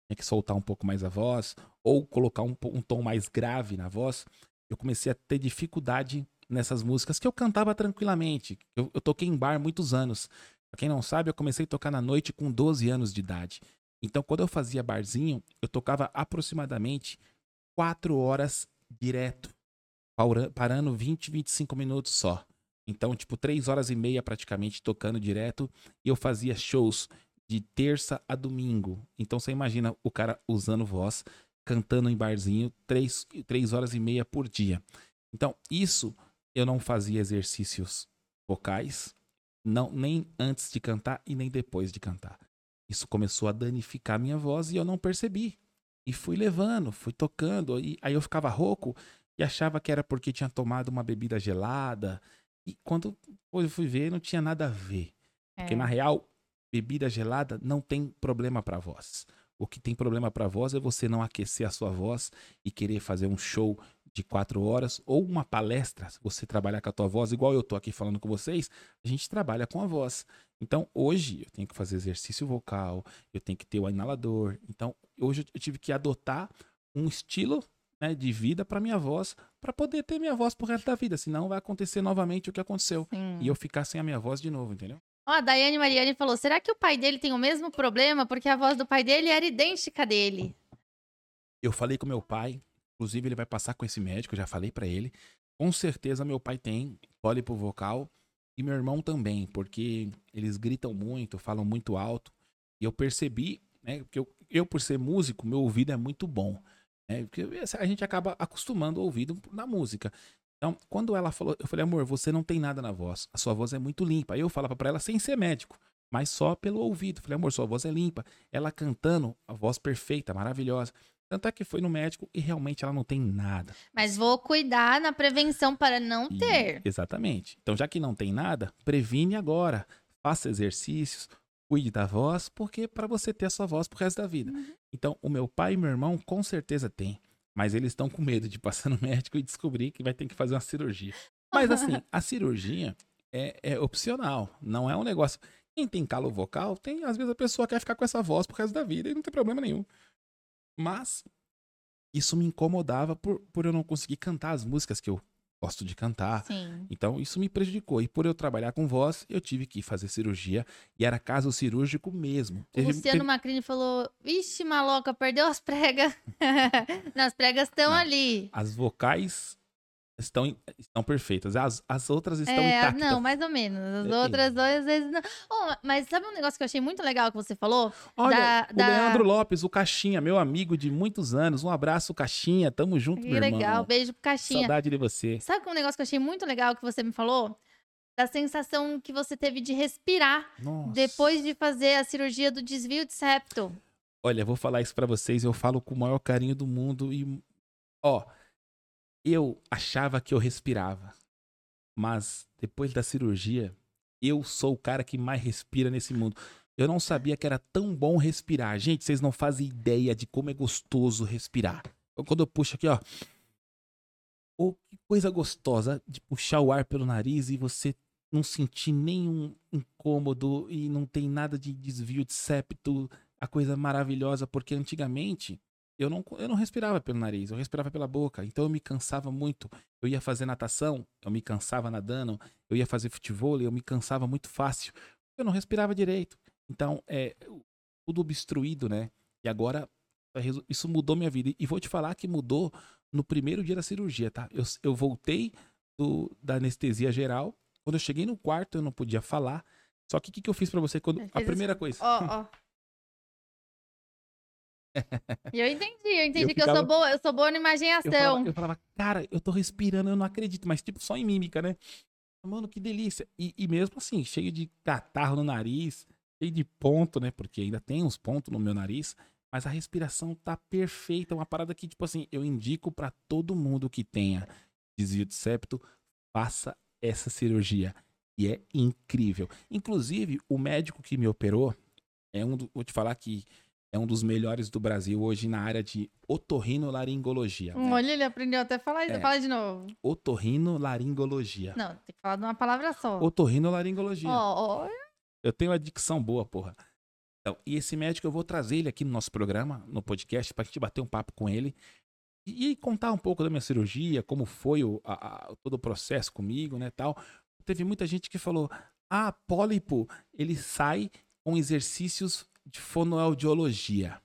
tinha que soltar um pouco mais a voz, ou colocar um, um tom mais grave na voz, eu comecei a ter dificuldade nessas músicas que eu cantava tranquilamente. Eu, eu toquei em bar muitos anos. Pra quem não sabe, eu comecei a tocar na noite com 12 anos de idade. Então, quando eu fazia barzinho, eu tocava aproximadamente 4 horas direto, parando 20, 25 minutos só. Então, tipo, 3 horas e meia praticamente tocando direto. E eu fazia shows de terça a domingo. Então, você imagina o cara usando voz, cantando em barzinho, 3, três horas e meia por dia. Então, isso eu não fazia exercícios vocais, não nem antes de cantar e nem depois de cantar. Isso começou a danificar minha voz e eu não percebi. E fui levando, fui tocando, e aí eu ficava rouco e achava que era porque tinha tomado uma bebida gelada. E quando eu fui ver, não tinha nada a ver. Porque, É. na real, bebida gelada não tem problema pra voz. O que tem problema pra voz é você não aquecer a sua voz e querer fazer um show de quatro horas ou uma palestra. Se você trabalhar com a tua voz, igual eu tô aqui falando com vocês, a gente trabalha com a voz. Então, hoje eu tenho que fazer exercício vocal, eu tenho que ter o inalador. Então, hoje eu tive que adotar um estilo né, de vida para minha voz, para poder ter minha voz pro resto da vida. Senão vai acontecer novamente o que aconteceu. Sim. E eu ficar sem a minha voz de novo, entendeu? Ó, a Daiane Mariani falou: será que o pai dele tem o mesmo problema? Porque a voz do pai dele era idêntica dele. Eu falei com meu pai, inclusive ele vai passar com esse médico, eu já falei pra ele. Com certeza meu pai tem pólipo vocal e meu irmão também, porque eles gritam muito, falam muito alto. E eu percebi, né, porque eu, eu por ser músico, meu ouvido é muito bom. Né, porque a gente acaba acostumando o ouvido na música. Então, quando ela falou, eu falei, amor, você não tem nada na voz, a sua voz é muito limpa. Aí eu falava pra ela sem ser médico, mas só pelo ouvido. Falei, amor, sua voz é limpa. Ela cantando, a voz perfeita, maravilhosa. Tanto é que foi no médico e realmente ela não tem nada. Mas vou cuidar na prevenção para não E- ter. Exatamente. Então, já que não tem nada, previne agora. Faça exercícios, cuide da voz, porque para você ter a sua voz pro resto da vida. Uhum. Então, o meu pai e meu irmão com certeza têm. Mas eles estão com medo de passar no médico e descobrir que vai ter que fazer uma cirurgia. Mas assim, a cirurgia é, é opcional, não é um negócio. Quem tem calo vocal, tem, às vezes a pessoa quer ficar com essa voz pro resto da vida e não tem problema nenhum. Mas isso me incomodava por, por eu não conseguir cantar as músicas que eu gosto de cantar. Sim. Então isso me prejudicou. E por eu trabalhar com voz, eu tive que fazer cirurgia. E era caso cirúrgico mesmo. O Luciano teve- Macrini falou: Vixe, maloca, perdeu as pregas. [LAUGHS] As pregas estão ali. As vocais estão, estão perfeitas. As, as outras estão É, intactas. não, mais ou menos. As Depende. outras às vezes não. Oh, mas sabe um negócio que eu achei muito legal que você falou? Olha, da- o da- Leandro Lopes, o Caixinha, meu amigo de muitos anos. Um abraço, Caixinha. Tamo junto, Que meu legal, irmão. beijo pro Caixinha. Saudade de você. Sabe um negócio que eu achei muito legal que você me falou? Da sensação que você teve de respirar Nossa. depois de fazer a cirurgia do desvio de septo. Olha, vou falar isso pra vocês, eu falo com o maior carinho do mundo e ó, eu achava que eu respirava. Mas depois da cirurgia, eu sou o cara que mais respira nesse mundo. Eu não sabia que era tão bom respirar. Gente, vocês não fazem ideia de como é gostoso respirar. Quando eu puxo aqui, ó, oh, que coisa gostosa de puxar o ar pelo nariz e você não sentir nenhum incômodo e não tem nada de desvio de septo, a coisa maravilhosa, porque antigamente eu não, eu não respirava pelo nariz, eu respirava pela boca, então eu me cansava muito. Eu ia fazer natação, eu me cansava nadando, eu ia fazer futebol, eu me cansava muito fácil. Eu não respirava direito. Então, é tudo obstruído, né? E agora resu- isso mudou minha vida. E vou te falar que mudou no primeiro dia da cirurgia, tá? Eu, eu voltei do, da anestesia geral. Quando eu cheguei no quarto, eu não podia falar. Só que o que, que eu fiz pra você quando. Ele A primeira coisa. Ó, ó. E eu entendi, eu entendi Eu que eu sou ficava- boa, eu sou boa na Eu imaginação. falava, eu falava, cara, eu tô respirando, eu não acredito, mas tipo só em mímica, né? Mano, que delícia. E, e mesmo assim, cheio de catarro no nariz, cheio de ponto, né? Porque ainda tem uns pontos no meu nariz, mas a respiração tá perfeita. Uma parada que, tipo assim, eu indico pra todo mundo que tenha desvio de septo, faça essa cirurgia. E é incrível. Inclusive, o médico que me operou é um do, vou te falar que é um dos melhores do Brasil hoje na área de otorrinolaringologia. né? Olha, ele aprendeu até a falar isso. É. Fala de novo. Otorrinolaringologia. Não, tem que falar de uma palavra só. Otorrinolaringologia. Ó, ó. Eu tenho uma dicção boa, porra. Então, e esse médico eu vou trazer ele aqui no nosso programa, no podcast, pra gente bater um papo com ele e, e contar um pouco da minha cirurgia, como foi o, a- a- todo o processo comigo, né, tal. Teve muita gente que falou: "Ah, pólipo, ele sai com exercícios de fonoaudiologia".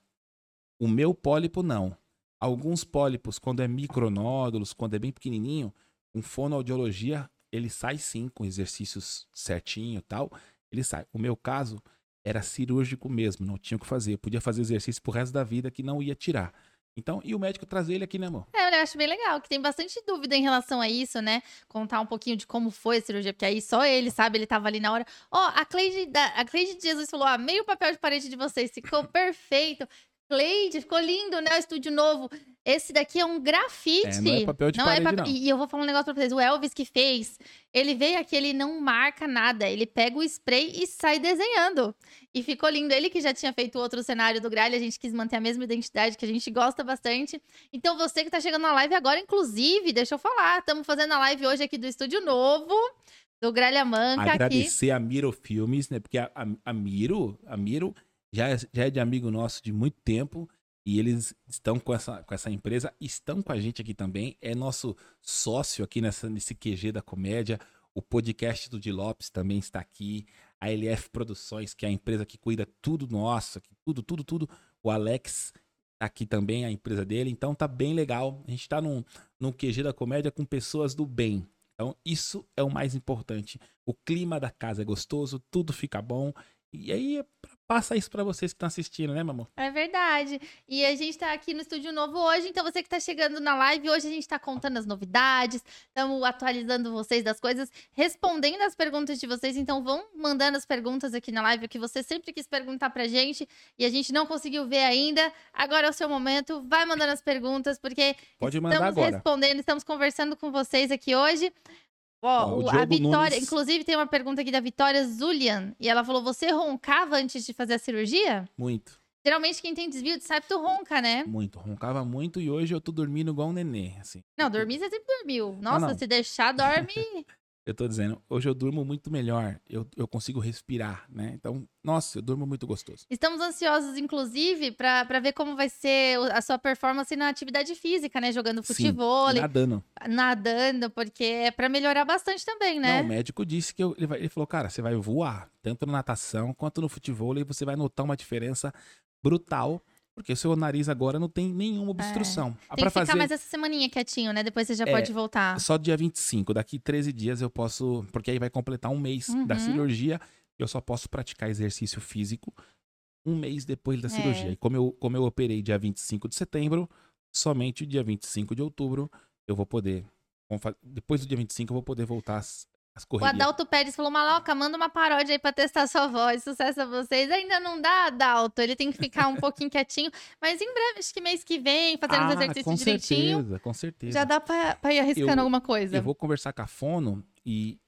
O meu pólipo não. Alguns pólipos, quando é micronódulos, quando é bem pequenininho, com fonoaudiologia, ele sai sim com exercícios certinho, e tal ele sai. O meu caso era cirúrgico mesmo, não tinha o que fazer. Eu podia fazer exercício pro resto da vida que não ia tirar. Então, e o médico trazer ele aqui, né, amor? É, eu acho bem legal, que tem bastante dúvida em relação a isso, né? Contar um pouquinho de como foi a cirurgia, porque aí só ele sabe, ele tava ali na hora. Ó, a Cleide, a Cleide de Jesus falou: ah, meio papel de parede de vocês, ficou [LAUGHS] perfeito. Cleide, ficou lindo, né? O estúdio novo. Esse daqui é um grafite. É, não é papel de Não parede, papel- não. E eu vou falar um negócio pra vocês. O Elvis que fez, ele veio aqui, ele não marca nada. Ele pega o spray e sai desenhando. E ficou lindo. Ele que já tinha feito outro cenário do Gralha, a gente quis manter a mesma identidade que a gente gosta bastante. Então você que tá chegando na live agora, inclusive, deixa eu falar, estamos fazendo a live hoje aqui do estúdio novo, do Gralha Manca aqui. Agradecer a Miro Filmes, né? Porque a, a, a Miro, a Miro já, é- já é de amigo nosso de muito tempo. E eles estão com essa, com essa empresa, estão com a gente aqui também. É nosso sócio aqui nessa, nesse QG da comédia. O podcast do Di Lopes também está aqui. A LF Produções, que é a empresa que cuida tudo nosso, tudo, tudo, tudo. O Alex tá aqui também, a empresa dele. Então tá bem legal. A gente está num, num QG da comédia com pessoas do bem. Então, isso é o mais importante. O clima da casa é gostoso, tudo fica bom. E aí, passa isso pra vocês que estão assistindo, né, mamão? É verdade. E a gente tá aqui no estúdio novo hoje, então você que tá chegando na live, hoje a gente tá contando as novidades, estamos atualizando vocês das coisas, respondendo as perguntas de vocês, então vão mandando as perguntas aqui na live que você sempre quis perguntar pra gente e a gente não conseguiu ver ainda. Agora é o seu momento, vai mandando as perguntas, porque Pode mandar estamos agora. respondendo, estamos conversando com vocês aqui hoje. Ó, a Vitória, Nunes- inclusive tem uma pergunta aqui da Vitória Zulian, e ela falou: "Você roncava antes de fazer a cirurgia?" Muito, Geralmente quem tem desvio de septo ronca, né? muito. Roncava muito e hoje eu tô dormindo igual um nenê, assim. Não, dormir você sempre dormiu. Nossa, não. se deixar, dorme. [LAUGHS] Eu tô dizendo, hoje eu durmo muito melhor. Eu, eu consigo respirar, né? Então, nossa, eu durmo muito gostoso. Estamos ansiosos, inclusive, pra pra ver como vai ser a sua performance na atividade física, né? Jogando Sim, futebol, Nadando. nadando, porque é pra melhorar bastante também, né? Não, o médico disse que eu- ele, vai- ele falou, cara, você vai voar, tanto na natação quanto no futebol, e você vai notar uma diferença brutal, porque o seu nariz agora não tem nenhuma obstrução. Ah, É. Tem pra que ficar fazer mais essa semaninha quietinho, né? Depois você já É, pode voltar. só dia 25, daqui 13 dias eu posso, porque aí vai completar um mês da Uhum. cirurgia, eu só posso praticar exercício físico um mês depois da É. cirurgia. E como eu, como eu operei dia 25 de setembro, somente dia 25 de outubro eu vou poder, depois do dia 25 eu vou poder voltar às, às O correrias. Adalto Pérez falou: Maloca, manda uma paródia aí pra testar sua voz. Sucesso a vocês. Ainda não dá, Adalto. Ele tem que ficar um pouquinho [LAUGHS] quietinho. Mas em breve, acho que mês que vem, fazendo os Ah, exercícios com direitinho, certeza, com certeza. já dá pra, pra ir arriscando Eu- alguma coisa. Eu vou conversar com a fono e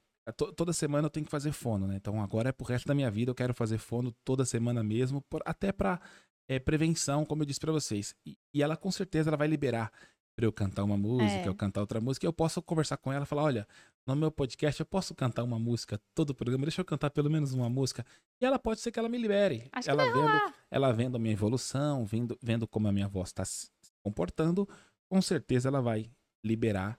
toda semana eu tenho que fazer fono, né? Então agora é pro resto da minha vida, eu quero fazer fono toda semana mesmo, por- até pra é, prevenção, como eu disse pra vocês. E, e ela com certeza ela vai liberar pra eu cantar uma música, É. eu cantar outra música, e eu posso conversar com ela e falar, olha, no meu podcast eu posso cantar uma música todo o programa, deixa eu cantar pelo menos uma música. E ela pode ser que ela me libere. Acho ela vendo, ela vendo a minha evolução, vendo, vendo como a minha voz tá se comportando, com certeza ela vai liberar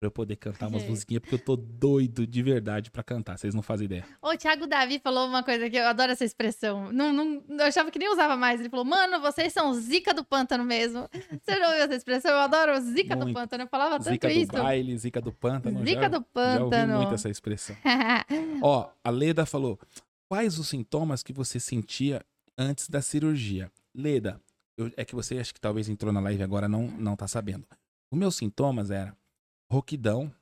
pra eu poder cantar umas É. musiquinhas, porque eu tô doido de verdade pra cantar, vocês não fazem ideia. O Thiago Davi falou uma coisa que eu adoro essa expressão. Não, não, eu achava que nem usava mais. Ele falou, mano, vocês são zica do pântano mesmo. [LAUGHS] Você não ouviu essa expressão? Eu adoro zica do Muito. pântano. Eu falava tanto Zica do isso. baile, zica do pântano. Zica já, do Já ouvi pântano. muito essa expressão. [LAUGHS] Ó, a Leda falou, quais os sintomas que você sentia antes da cirurgia? Leda, eu- é que você acho que talvez entrou na live agora não não tá sabendo. Os meus sintomas era rouquidão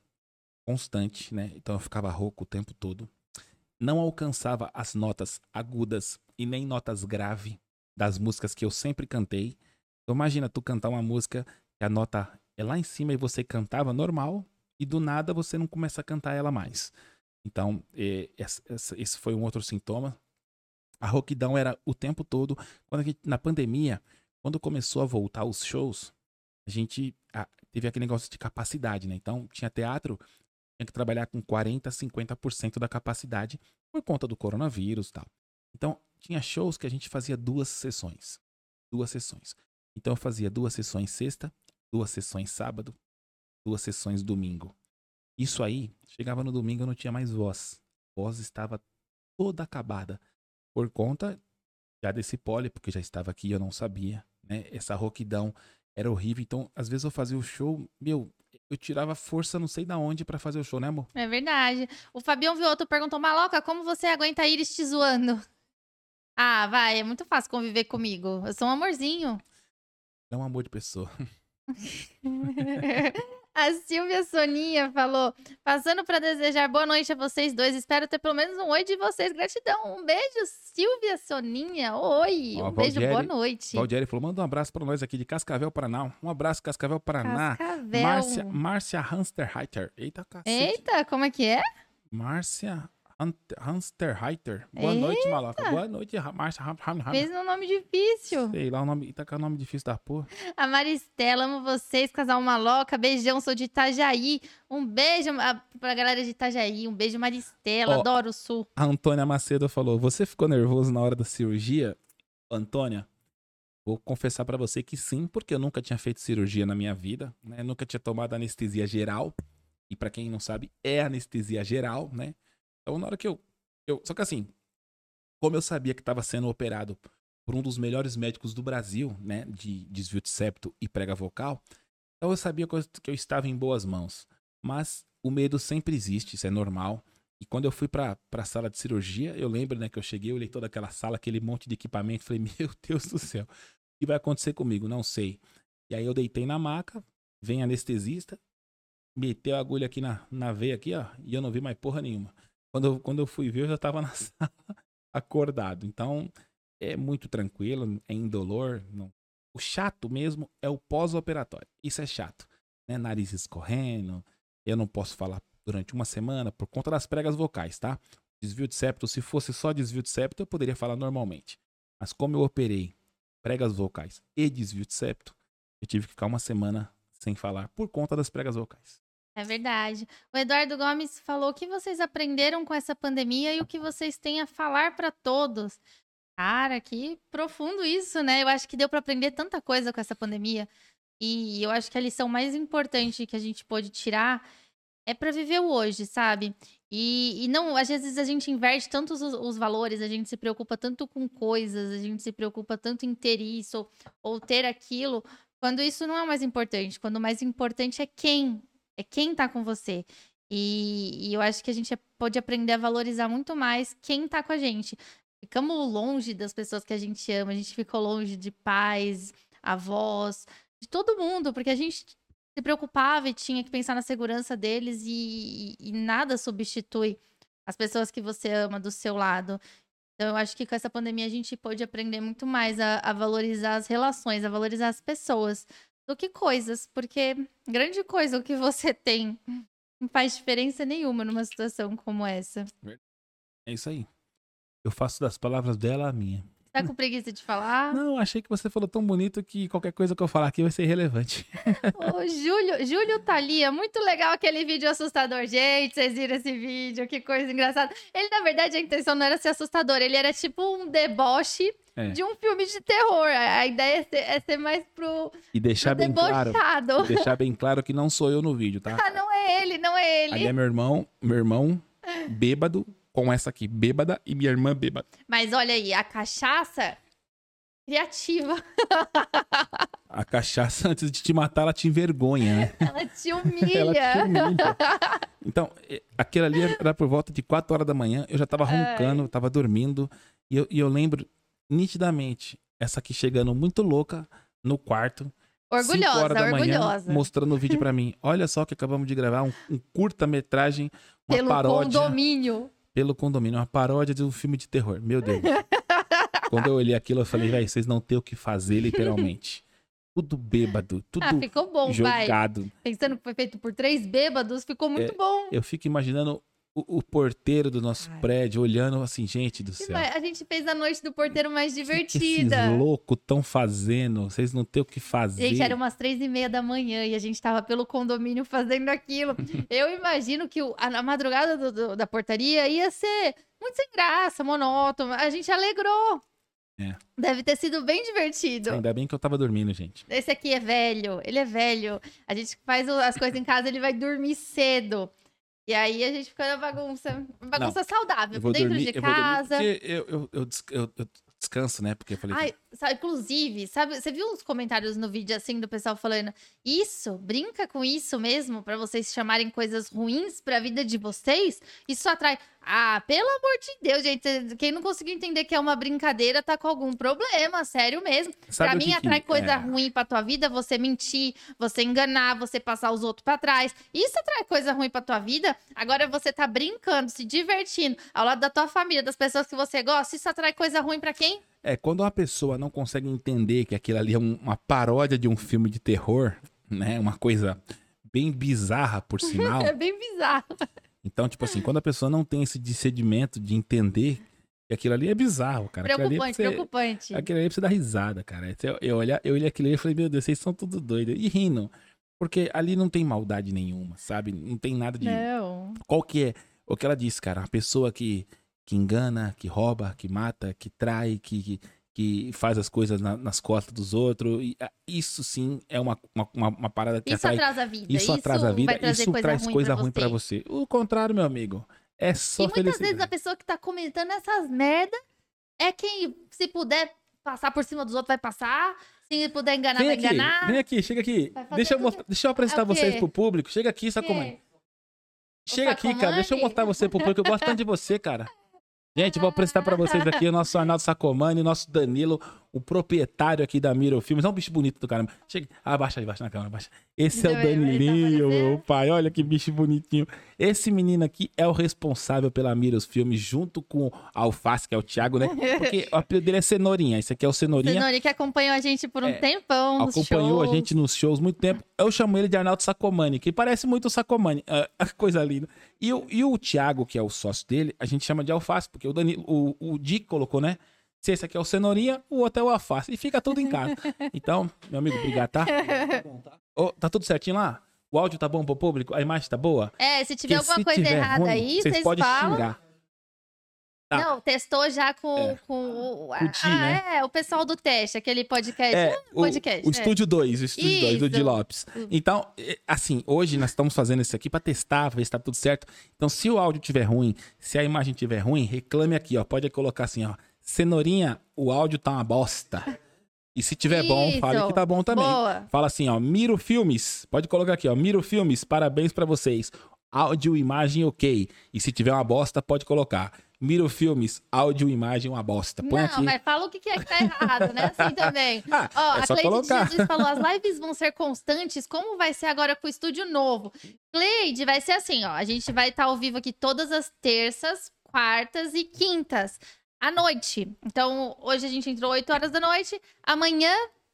constante, né? Então eu ficava rouco o tempo todo. Não alcançava as notas agudas e nem notas grave das músicas que eu sempre cantei. Então imagina tu cantar uma música que a nota é lá em cima e você cantava normal e do nada você não começa a cantar ela mais. Então, essa- esse foi um outro sintoma. A rouquidão era o tempo todo. Quando a gente- na pandemia, quando começou a voltar os shows, a gente ah, teve aquele negócio de capacidade, né? Então, tinha teatro, tinha que trabalhar com 40, 50% da capacidade por conta do coronavírus e tal. Então, tinha shows que a gente fazia duas sessões. Duas sessões. Então, eu fazia duas sessões sexta, duas sessões sábado, duas sessões domingo. Isso aí, chegava no domingo eu não tinha mais voz. A voz estava toda acabada por conta já desse pólipo porque já estava aqui eu não sabia, né? Essa rouquidão era horrível. Então, às vezes eu fazia o show, meu, eu tirava força não sei da onde pra fazer o show, né, amor? É verdade. O Fabião Vioto perguntou, Maloca, como você aguenta Iris te zoando? Ah, vai, é muito fácil conviver comigo. Eu sou um amorzinho. É um amor de pessoa. [LAUGHS] A Silvia Soninha falou: passando para desejar boa noite a vocês dois. Espero ter pelo menos um oi de vocês. Gratidão. Um beijo, Silvia Soninha. Oi. Ó, um beijo, boa Valdieri- noite. Valdieri falou: manda um abraço pra nós aqui de Cascavel, Paraná. Um abraço, Cascavel, Paraná. Cascavel. Márcia, Márcia Hamsterreiter. Eita, cacete. Eita, como é que é? Márcia Hamsterreiter. Boa noite, maloca. Boa noite, Ham- Fez um nome difícil. Sei lá o nome. Tá com o nome difícil da porra. A Maristela, amo vocês, casal maloca. Beijão, sou de Itajaí. Um beijo ah, pra galera de Itajaí. Um beijo, Maristela. Ó. Adoro o Sul. A Antônia Macedo falou: Você ficou nervoso na hora da cirurgia? Antônia, vou confessar pra você que sim, porque eu nunca tinha feito cirurgia na minha vida, né? Nunca tinha tomado anestesia geral. E pra quem não sabe, é anestesia geral, né? Então, na hora que eu. eu só que assim, como eu sabia que estava sendo operado por um dos melhores médicos do Brasil, né? De desvio de septo e prega vocal, então eu sabia que eu, estava em boas mãos. Mas o medo sempre existe, isso é normal. E quando eu fui pra, pra sala de cirurgia, eu lembro, né, que eu cheguei, eu olhei toda aquela sala, aquele monte de equipamento, falei, [LAUGHS] meu Deus do céu, o que vai acontecer comigo? Não sei. E aí eu deitei na maca, vem anestesista, meteu a agulha aqui na, na veia aqui, ó, e eu não vi mais porra nenhuma. Quando eu, quando eu fui ver, eu já tava [LAUGHS] na sala, acordado. Então, é muito tranquilo, é indolor. Não. O chato mesmo é o pós-operatório. Isso é chato, né? Nariz escorrendo, eu não posso falar durante uma semana por conta das pregas vocais, tá? Desvio de septo, se fosse só desvio de septo, eu poderia falar normalmente. Mas como eu operei pregas vocais e desvio de septo, eu tive que ficar uma semana sem falar por conta das pregas vocais. É verdade. O Eduardo Gomes falou o que vocês aprenderam com essa pandemia e o que vocês têm a falar para todos. Cara, que profundo isso, né? Eu acho que deu para aprender tanta coisa com essa pandemia. E eu acho que a lição mais importante que a gente pode tirar é para viver o hoje, sabe? E, e não, às vezes a gente inverte tanto os, os valores, a gente se preocupa tanto com coisas, a gente se preocupa tanto em ter isso ou, ou ter aquilo, quando isso não é o mais importante. Quando o mais importante é quem é quem tá com você. E, e eu acho que a gente pode aprender a valorizar muito mais quem tá com a gente. Ficamos longe das pessoas que a gente ama, a gente ficou longe de pais, avós, de todo mundo, porque a gente se preocupava e tinha que pensar na segurança deles e, e nada substitui as pessoas que você ama do seu lado. Então, eu acho que com essa pandemia a gente pôde aprender muito mais a, a valorizar as relações, a valorizar as pessoas do que coisas, porque grande coisa o que você [LAUGHS] tem não faz diferença nenhuma numa situação como essa. É isso aí. Eu faço das palavras dela a minha. Tá com preguiça de falar? [LAUGHS] Não, achei que você falou tão bonito que qualquer coisa que eu falar aqui vai ser irrelevante. Ô, Júlio, Júlio Thalia, muito legal aquele vídeo assustador. Gente, vocês viram esse vídeo, que coisa engraçada. Ele, na verdade, a intenção não era ser assustador, ele era tipo um deboche É. de um filme de terror. A ideia é ser, é ser mais pro, E deixar pro bem claro, debochado. e deixar bem claro que não sou eu no vídeo, tá? [LAUGHS] Ah, não é ele, não é ele. Ali é meu irmão, meu irmão bêbado com essa aqui, bêbada, e minha irmã bêbada. Mas olha aí, a cachaça criativa. [LAUGHS] A cachaça, antes de te matar, ela te envergonha, né? [LAUGHS] Ela te humilha. Ela te humilha. [LAUGHS] Então, aquele ali era por volta de 4 horas da manhã, eu já tava roncando, tava dormindo, e eu, e eu lembro nitidamente essa aqui chegando muito louca no quarto, 5 Orgulhosa, horas da manhã, orgulhosa. mostrando o vídeo pra mim. Olha só que acabamos de gravar, um, um curta-metragem, uma Pelo paródia condomínio. Pelo condomínio, uma paródia de um filme de terror. Meu Deus. [LAUGHS] Quando eu olhei aquilo, eu falei, velho, vocês não têm o que fazer, literalmente. Tudo bêbado, tudo Ah, ficou bom, vai. jogado. Pensando que foi feito por três bêbados, ficou muito É, bom. Eu fico imaginando o, o porteiro do nosso Ai. prédio olhando assim, gente do céu. A gente fez a noite do porteiro mais O que, que divertida. esses loucos estão fazendo? Vocês não têm o que fazer. Gente, era umas três e meia da manhã e a gente tava pelo condomínio fazendo aquilo. [LAUGHS] Eu imagino que o- a, a madrugada do- do- da portaria ia ser muito sem graça, monótono. A gente alegrou. É. Deve ter sido bem divertido. Ainda bem que eu tava dormindo, gente. Esse aqui é velho, ele é velho. A gente faz as coisas em casa, ele vai dormir cedo. E aí a gente fica na bagunça. Bagunça saudável, Eu vou dentro dormir, de dormir casa. eu, eu, eu, eu- eu descanso, né? Porque eu falei, Ai, sabe, inclusive, sabe, você viu os comentários no vídeo assim do pessoal falando: "Isso, brinca com isso mesmo pra vocês chamarem coisas ruins pra vida de vocês? Isso atrai". Ah, pelo amor de Deus, gente. Quem não conseguiu entender que é uma brincadeira tá com algum problema, sério mesmo. Sabe pra mim, que que- atrai coisa é. ruim pra tua vida, você mentir, você enganar, você passar os outros pra trás. Isso atrai coisa ruim pra tua vida. Agora você tá brincando, se divertindo ao lado da tua família, das pessoas que você gosta. Isso atrai coisa ruim pra quem? É, quando uma pessoa não consegue entender que aquilo ali é um- uma paródia de um filme de terror, né? Uma coisa bem bizarra, por [LAUGHS] sinal. É bem bizarro. Então, tipo assim, quando a pessoa não tem esse discernimento de entender que aquilo ali é bizarro, cara. Aquilo ali é Preocupante, você- preocupante. Aquilo ali é pra você dar risada, cara. Eu, eu, olhar, eu olhei aquilo ali e falei, meu Deus, vocês são tudo doidos. E rindo. Porque ali não tem maldade nenhuma, sabe? Não tem nada de. Não. Qual que é o que ela disse, cara? Uma pessoa que, que engana, que rouba, que mata, que trai, que, que, que faz as coisas na- nas costas dos outros. E, ah, isso sim é uma, uma, uma, parada que Isso atrai. atrasa a vida. Isso atrasa a vida, isso coisa traz ruim coisa pra ruim pra você. O contrário, meu amigo. É só E muitas vezes felicidade. a pessoa que tá comentando essas merda é quem, se puder passar por cima dos outros, vai passar. Se puder enganar, Vem vai aqui, enganar. vem aqui, chega aqui. Deixa eu, mostrar- deixa eu apresentar É vocês pro público. Chega aqui, Sacomani. Chega aqui, cara. Deixa eu mostrar você pro público. Eu gosto tanto de você, cara. Gente, vou apresentar pra vocês aqui o nosso Arnaldo Sacomani, o nosso Danilo, o proprietário aqui da Miro Filmes. É um bicho bonito do caramba. Chega. Abaixa aí, abaixa na câmera, abaixa. Esse é o Danilinho, meu pai. Olha que bicho bonitinho. Esse menino aqui é o responsável pela Miros Filmes, junto com o Alface, que é o Thiago, né? Porque o apelido dele é Cenourinha. Esse aqui é o Cenourinha. Cenourinha que acompanhou a gente por um É, tempão nos acompanhou a shows. gente nos shows muito tempo. Eu chamo ele de Arnaldo Sacomani, que parece muito o Sacomani. Ah, [LAUGHS] coisa linda. E o, e o Thiago, que é o sócio dele, a gente chama de Alface, porque o, Danilo, o, o Dick colocou, né? Se esse aqui é o Cenourinha, o outro é o Alface. E fica tudo em casa. Então, meu amigo, obrigado, tá? Ô, tá tudo certinho lá? O áudio tá bom pro público? A imagem tá boa? É, se tiver Porque alguma se coisa tiver errada ruim, aí, vocês podem falam. xingar. Tá. Não, testou já com, É. com o. Ah, né? É, o pessoal do teste, aquele podcast. É, o, podcast, o é. Estúdio 2, o Estúdio 2 do. Di Lopes. Então, assim, hoje nós estamos fazendo isso aqui pra testar, ver se tá tudo certo. Então, se o áudio tiver ruim, se a imagem tiver ruim, reclame aqui, ó. Pode colocar assim, ó. Cenourinha, o áudio tá uma bosta. E se tiver bom, Isso. fale que tá bom também. Boa. Fala assim, ó, Miro Filmes. Pode colocar aqui, ó, Miro Filmes, parabéns pra vocês. Áudio, imagem, ok. E se tiver uma bosta, pode colocar. Miro Filmes, áudio, imagem, uma bosta. Põe não, aqui. mas fala o que é que tá errado, né? Assim também. [LAUGHS] Ah, Ó, é a Cleide. Jesus falou: as lives vão ser constantes. Como vai ser agora com o estúdio novo? Cleide, vai ser assim, ó. A gente vai estar ao vivo aqui todas as terças, quartas e quintas à noite. Então, hoje a gente entrou 8 horas da noite. Amanhã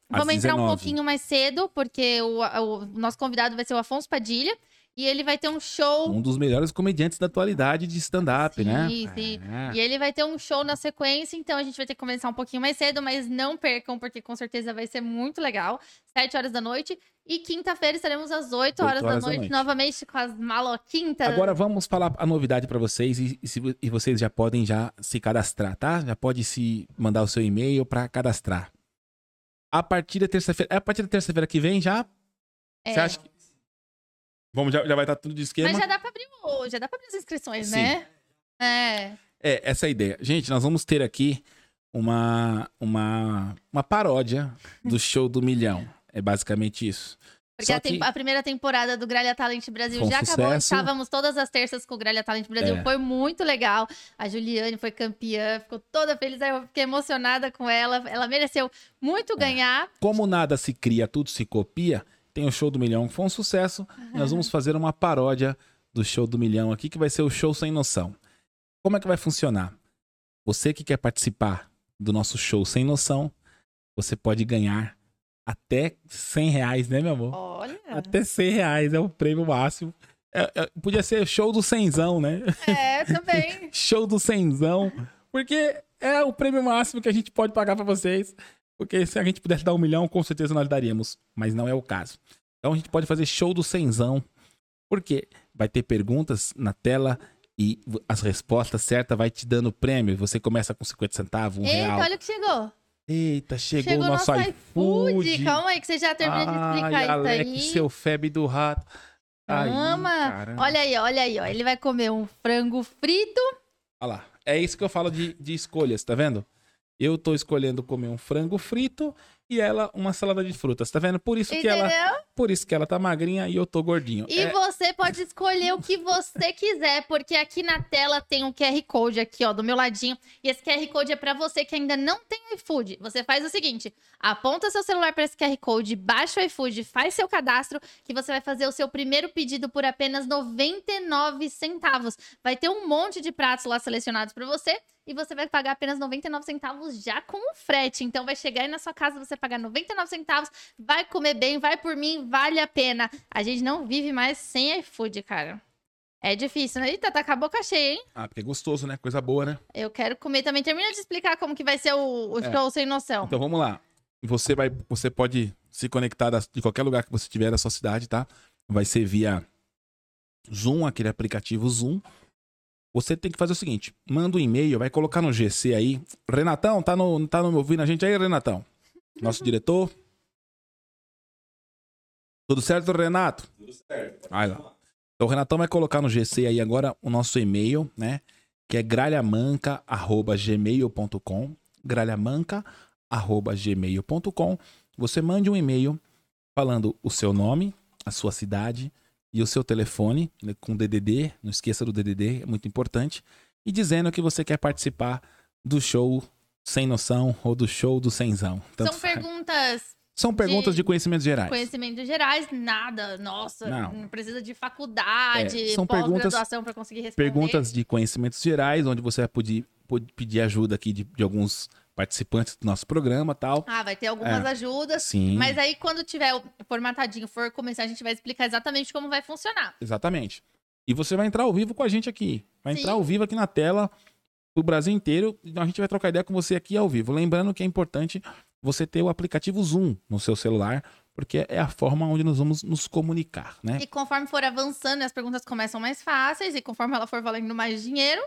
Às vamos entrar um 19. pouquinho mais cedo, porque o, o nosso convidado vai ser o Afonso Padilha. E ele vai ter um show Um dos melhores comediantes da atualidade de stand-up, né? Sim, sim. É. E ele vai ter um show na sequência, então a gente vai ter que começar um pouquinho mais cedo, mas não percam, porque com certeza vai ser muito legal. 7 horas da noite. E quinta-feira estaremos às 8 horas, horas da da noite, noite. novamente com as maloquintas. Agora vamos falar a novidade pra vocês e, e se- e vocês já podem já se cadastrar, tá? Já pode se mandar o seu e-mail pra cadastrar. A partir da terça-feira, é a partir da terça-feira que vem já? É. Você acha que Vamos, já, já vai estar tudo de esquema? Mas já dá pra abrir já dá pra abrir as inscrições, Sim. né? É. É, essa é a ideia. Gente, nós vamos ter aqui uma uma uma paródia do show do milhão. É basicamente isso. Porque a, que- a primeira temporada do Gralha Talent Brasil um já acabou. sucesso. Estávamos todas as terças com o Gralha Talent Brasil. É. Foi muito legal. A Juliane foi campeã, ficou toda feliz. Aí eu fiquei emocionada com ela. Ela mereceu muito É. ganhar. Como nada se cria, tudo se copia, tem o show do milhão que foi um sucesso. Nós vamos fazer uma paródia do show do milhão aqui, que vai ser o show sem noção. Como é que vai funcionar? Você que quer participar do nosso show sem noção, você pode ganhar até 100 reais, né, meu amor? Olha. Até 100 reais é o prêmio máximo. É- é- podia ser show do cenzão, né? É, [LAUGHS] também. show do cenzão. Porque é o prêmio máximo que a gente pode pagar pra vocês. Porque se a gente pudesse dar um milhão, com certeza nós daríamos. Mas não é o caso. Então a gente pode fazer show do cenzão. Porque vai ter perguntas na tela e as respostas certas vai te dando prêmio. Você começa com 50 centavos, um Eita, real. olha o que chegou. Eita, chegou, Chegou o nosso iFood. Calma aí, que você já terminou de explicar isso Alex, aí. seu febre do rato. Ama. Olha aí, olha aí, ó. Ele vai comer um frango frito. Olha lá. É isso que eu falo de, de escolhas, tá vendo? Eu tô escolhendo comer um frango frito e ela uma salada de frutas, tá vendo? Por isso que Entendeu? ela, por isso que ela tá magrinha e eu tô gordinho. E É, você pode escolher o que você quiser, porque aqui na tela tem um QR Code aqui, ó, do meu ladinho. E esse QR Code é pra você que ainda não tem iFood. Você faz o seguinte: aponta seu celular para esse QR Code, baixa o iFood, faz seu cadastro, que você vai fazer o seu primeiro pedido por apenas 99 centavos. Vai ter um monte de pratos lá selecionados pra você. E você vai pagar apenas 99 centavos já com o frete. Então vai chegar aí na sua casa, você pagar 99 centavos, vai comer bem, vai por mim, vale a pena. A gente não vive mais sem iFood, cara. É difícil, né? Eita, tá com a boca cheia, hein? Ah, porque é gostoso, né? Coisa boa, né? Eu quero comer também. Termina de explicar como que vai ser o, o É. show sem noção. Então vamos lá. Você vai, você pode se conectar de qualquer lugar que você tiver da sua cidade, tá? Vai ser via Zoom, aquele aplicativo Zoom. Você tem que fazer o seguinte: manda um e-mail, vai colocar no GC aí. Renatão, tá no, tá no ouvindo a gente aí, Renatão? Nosso diretor. Tudo certo, Renato? Tudo certo. Vai lá. Então o Renatão vai colocar no GC aí agora o nosso e-mail, né? Que é gralhamanca.gmail.com. Gralhamanca.gmail.com. Você mande um e-mail falando o seu nome, a sua cidade e o seu telefone, né, com DDD, não esqueça do DDD, é muito importante, e dizendo que você quer participar do show sem noção ou do show do cenzão. Tanto São faz. perguntas, São perguntas de de conhecimentos gerais. conhecimentos gerais, nada. Nossa, Não. não, precisa de faculdade, É, são perguntas- pra conseguir responder. Perguntas de conhecimentos gerais, onde você vai poder, pode pedir ajuda aqui de, de alguns participantes do nosso programa tal. Ah, vai ter algumas É. ajudas. Sim, Mas aí, quando tiver o formatadinho, for começar, a gente vai explicar exatamente como vai funcionar. exatamente. E você vai entrar ao vivo com a gente aqui. Vai Sim. entrar ao vivo aqui na tela, o Brasil inteiro. e A gente vai trocar ideia com você aqui ao vivo. Lembrando que é importante você ter o aplicativo Zoom no seu celular, porque é a forma onde nós vamos nos comunicar, né? E conforme for avançando, as perguntas começam mais fáceis, e conforme ela for valendo mais dinheiro,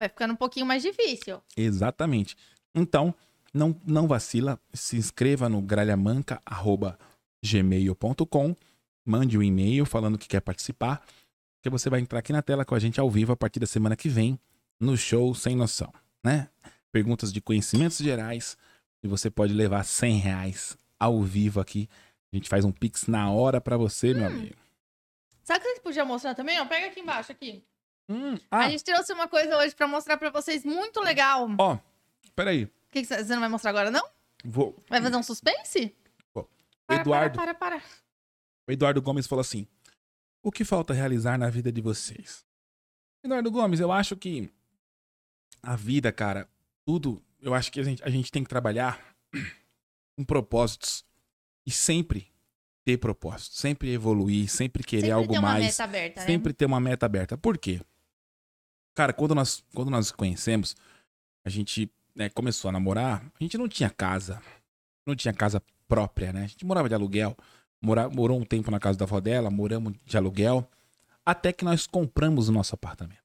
vai ficando um pouquinho mais difícil. Exatamente. Então, não, não vacila, se inscreva no gralhamanca.gmail.com, mande um e-mail falando que quer participar, que você vai entrar aqui na tela com a gente ao vivo a partir da semana que vem, no show Sem Noção, né? Perguntas de conhecimentos gerais, e você pode levar 100 reais ao vivo aqui. A gente faz um pix na hora pra você, meu amigo. Sabe o que a gente podia mostrar também? Ó, pega aqui embaixo, aqui. Hum, A ah, gente trouxe uma coisa hoje pra mostrar pra vocês muito legal. Ó, peraí, que, que você você não vai mostrar agora, não? vou... Vai fazer um suspense? O Para, Eduardo... Para, para, para. O Eduardo Gomes falou assim: O que falta realizar na vida de vocês? Eduardo Gomes, eu acho que a vida, cara, tudo, eu acho que a gente, a gente tem que trabalhar [CLEARS THROAT] com propósitos e sempre ter propósito, sempre evoluir, sempre querer Sempre algo ter uma mais, meta aberta, né? sempre ter uma meta aberta. Por quê? Cara, quando nós, quando nós nos conhecemos, a gente né, começou a namorar, a gente não tinha casa, não tinha casa própria, né? A gente morava de aluguel, mora, morou um tempo na casa da avó dela, moramos de aluguel, até que nós compramos o nosso apartamento.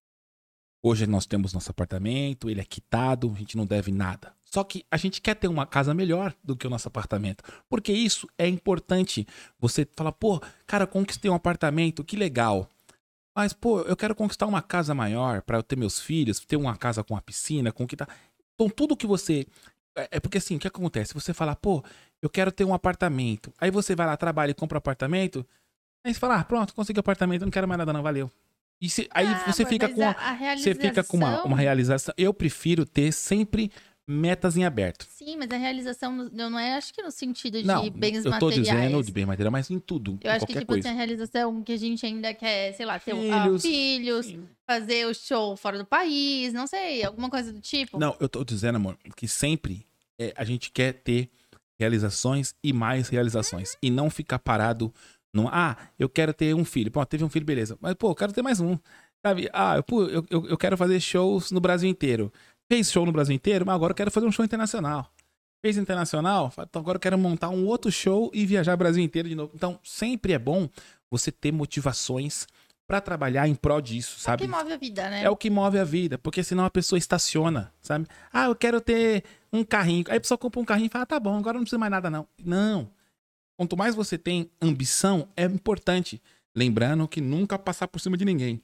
Hoje nós temos nosso apartamento, ele é quitado, a gente não deve nada. Só que a gente quer ter uma casa melhor do que o nosso apartamento. Porque isso é importante. Você fala, pô, cara, conquistei um apartamento, que legal. Mas, pô, eu quero conquistar uma casa maior para eu ter meus filhos, ter uma casa com uma piscina, conquistar. Então, tudo que você. É é porque assim, o que acontece? Você fala, pô, eu quero ter um apartamento. Aí você vai lá, trabalha e compra um apartamento. Aí você fala, ah, pronto, consegui apartamento, não quero mais nada, não, valeu. E se- aí Ah, você fica com. a- a- você fica com uma, uma realização. Eu prefiro ter sempre metas em aberto. Sim, mas a realização no- não é, acho que no sentido de Não, bens eu tô materiais. dizendo de bem material, mas em tudo, Eu em acho que, tipo coisa. assim, a realização que a gente ainda quer, sei lá, ter um- ah, Filhos. filhos, Sim. fazer o show fora do país, não sei, alguma coisa do tipo. Não, eu tô dizendo, amor, que sempre é, a gente quer ter realizações e mais realizações. E não ficar parado no. Ah, eu quero ter um filho. Pô, teve um filho, beleza. Mas, pô, eu quero ter mais um. Sabe? Ah, pô, eu, eu, eu quero fazer shows no Brasil inteiro. Fez show no Brasil inteiro, mas agora eu quero fazer um show internacional. Fez internacional, então agora eu quero montar um outro show e viajar o Brasil inteiro de novo. Então, sempre é bom você ter motivações pra trabalhar em prol disso, É o sabe? que move a vida, né? É o que move a vida, porque senão a pessoa estaciona, sabe? Ah, eu quero ter um carrinho. Aí a pessoa compra um carrinho e fala, ah, tá bom, agora não precisa mais nada não. Não. Quanto mais você tem ambição, é importante. Lembrando que nunca passar por cima de ninguém.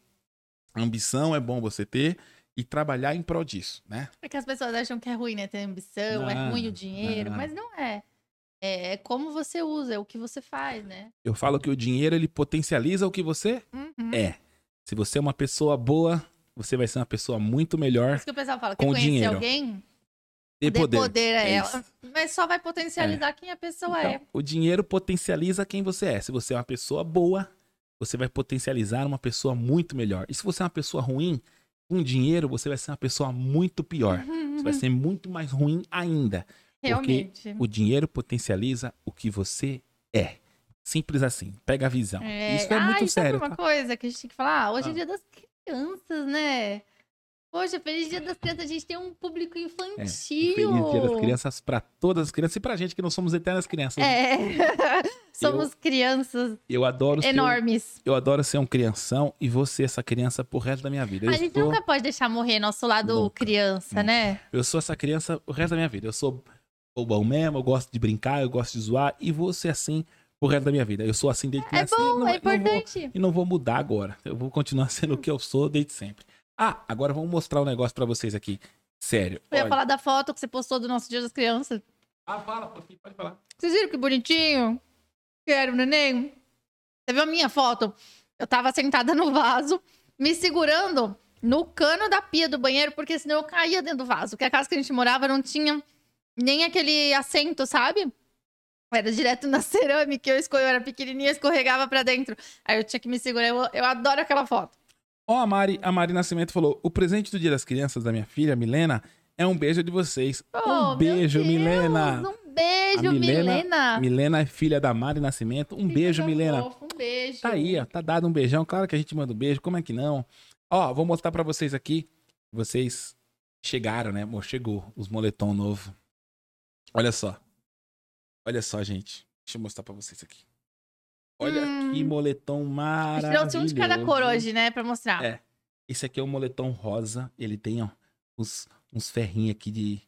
Ambição é bom você ter e trabalhar em prol disso, né? Porque as pessoas acham que é ruim, né? Ter ambição, é Não, ruim o dinheiro, não. mas não é. É como você usa, é o que você faz, né? Eu falo que o dinheiro ele potencializa o que você Uhum. é. Se você é uma pessoa boa, você vai ser uma pessoa muito melhor Isso que o pessoal fala, Com quer conhecer dinheiro. alguém? Dê poder. poder a É ela. Mas só vai potencializar quem a pessoa é. Então, o dinheiro potencializa quem você é. Se você é uma pessoa boa, você vai potencializar uma pessoa muito melhor. E se você é uma pessoa ruim, com dinheiro você vai ser uma pessoa muito pior. Você vai ser muito mais ruim ainda. Realmente. O dinheiro potencializa o que você é. Simples assim. Pega a visão. Isso é ah, muito sério. uma tá? coisa que a gente tem que falar? Hoje é Ah. dia das crianças, né? Poxa, feliz dia das crianças. A gente tem um público infantil. É, Feliz Dia das Crianças para todas as crianças e pra gente que não somos eternas crianças. É. [LAUGHS] Somos crianças Eu adoro ser, enormes. eu adoro ser um crianção e ser essa criança pro resto da minha vida. Eu A gente nunca pode deixar morrer nosso lado Nunca. criança, Nunca. né? eu sou essa criança o resto da minha vida. Eu sou bobão mesmo, eu gosto de brincar, eu gosto de zoar e vou ser assim pro resto da minha vida. Eu sou assim desde que É bom, não, é não vou- importante. e não vou mudar agora. Eu vou continuar [LAUGHS] sendo o que eu sou desde sempre. Ah, agora vamos mostrar um negócio pra vocês aqui. Sério. Eu ia olha. falar da foto que você postou do nosso Dia das Crianças. Ah, fala, pode falar. Vocês viram que bonitinho? Quero, neném. Você viu a minha foto? Eu tava sentada no vaso, me segurando no cano da pia do banheiro, porque senão eu caía dentro do vaso. Porque a casa que a gente morava não tinha nem aquele assento, sabe? Era direto na [LAUGHS] cerâmica, eu, escorre- eu era pequenininha, escorregava pra dentro. Aí eu tinha que me segurar. Eu, eu adoro aquela foto. Ó, a Mari, a Mari Nascimento falou: o presente do Dia das Crianças da minha filha, Milena, é um beijo de vocês. Oh, um beijo, Deus, Milena. Um beijo, A Milena- Milena. Milena é filha da Mari Nascimento. Um Fica beijo, Milena. fofo, Um beijo. Tá aí, ó. Tá dado um beijão. Claro que a gente manda um beijo. Como é que não? Ó, vou mostrar pra vocês aqui. Vocês chegaram, né? Amor, chegou os moletom novo. Olha só. Olha só, gente. Deixa eu mostrar pra vocês aqui. Olha Hum. que moletom maravilhoso. trouxe um de cada cor hoje, né? Pra mostrar. É. Esse aqui é o moletom rosa. Ele tem, ó, uns, uns ferrinhos aqui de.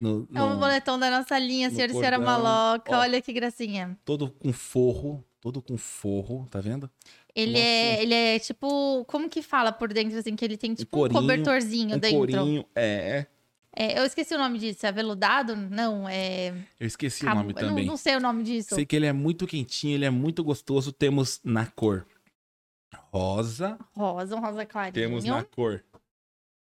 No, É um no- boletão da nossa linha, no senhor e senhora maloca. Ó. Olha que gracinha. todo com forro. Todo com forro, tá vendo? Ele Nossa. é, ele é tipo. Como que fala por dentro, assim? Que ele tem tipo um, corinho, cobertorzinho Um dentro. corinho. É. É, eu esqueci o nome disso. É aveludado? Não, é. Eu esqueci cabo- o nome eu não- também. Não, sei o nome disso. Sei que ele é muito quentinho, ele é muito gostoso. Temos na cor rosa, Rosa, um rosa clarinho. temos na cor